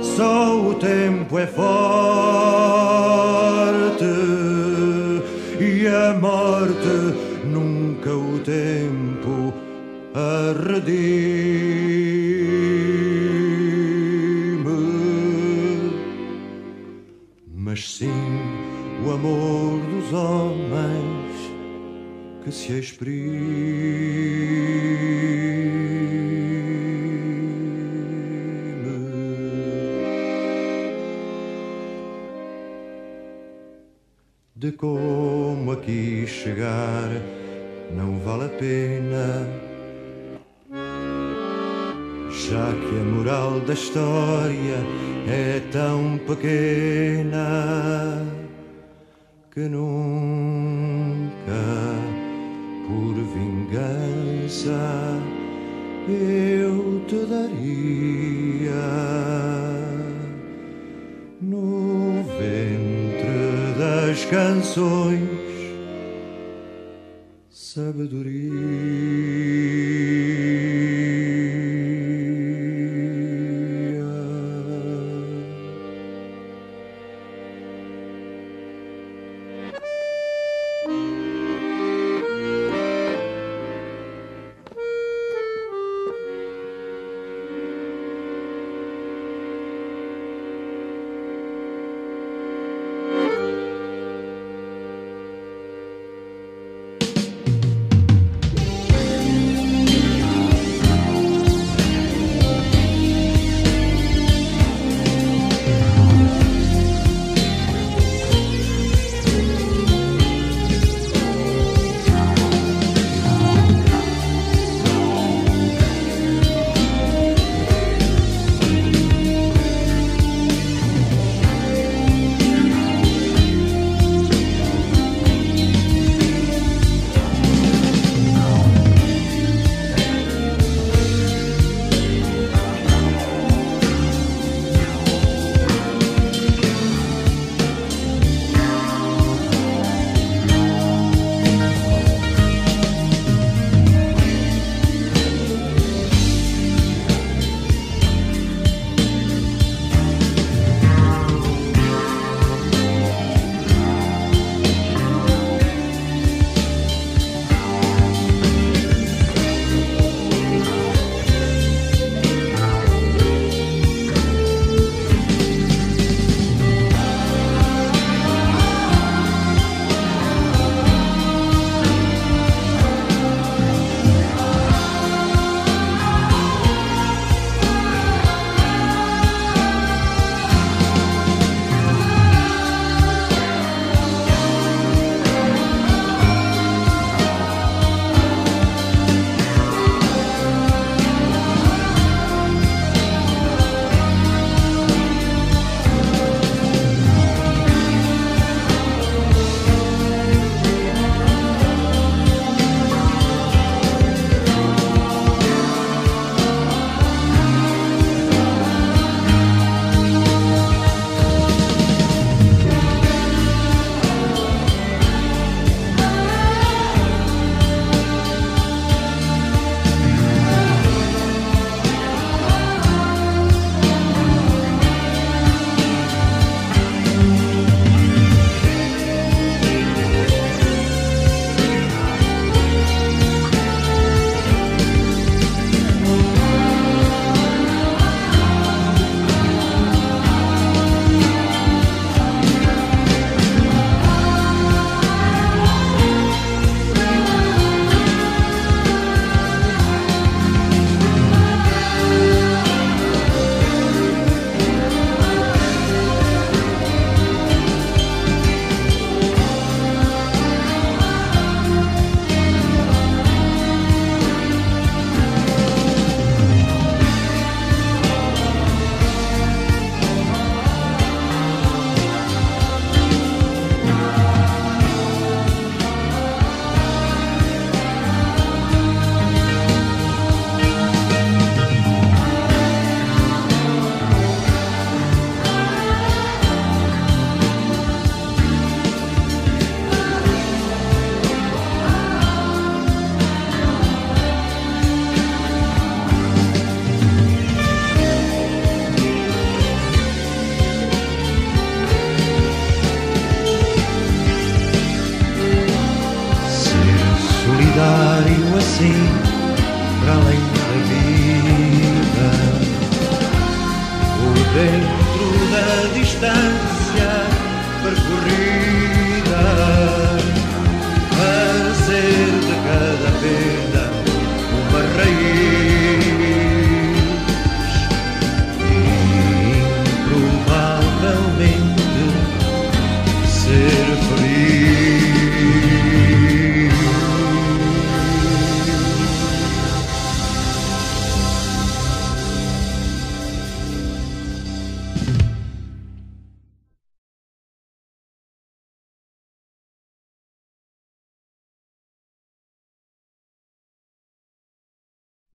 só o tempo é forte e a morte nunca o tempo a redime, mas sim o amor dos homens que se exprime. De como aqui chegar não vale a pena. Já que a moral da história é tão pequena que nunca, vingança, eu te daria no ventre das canções sabedoria.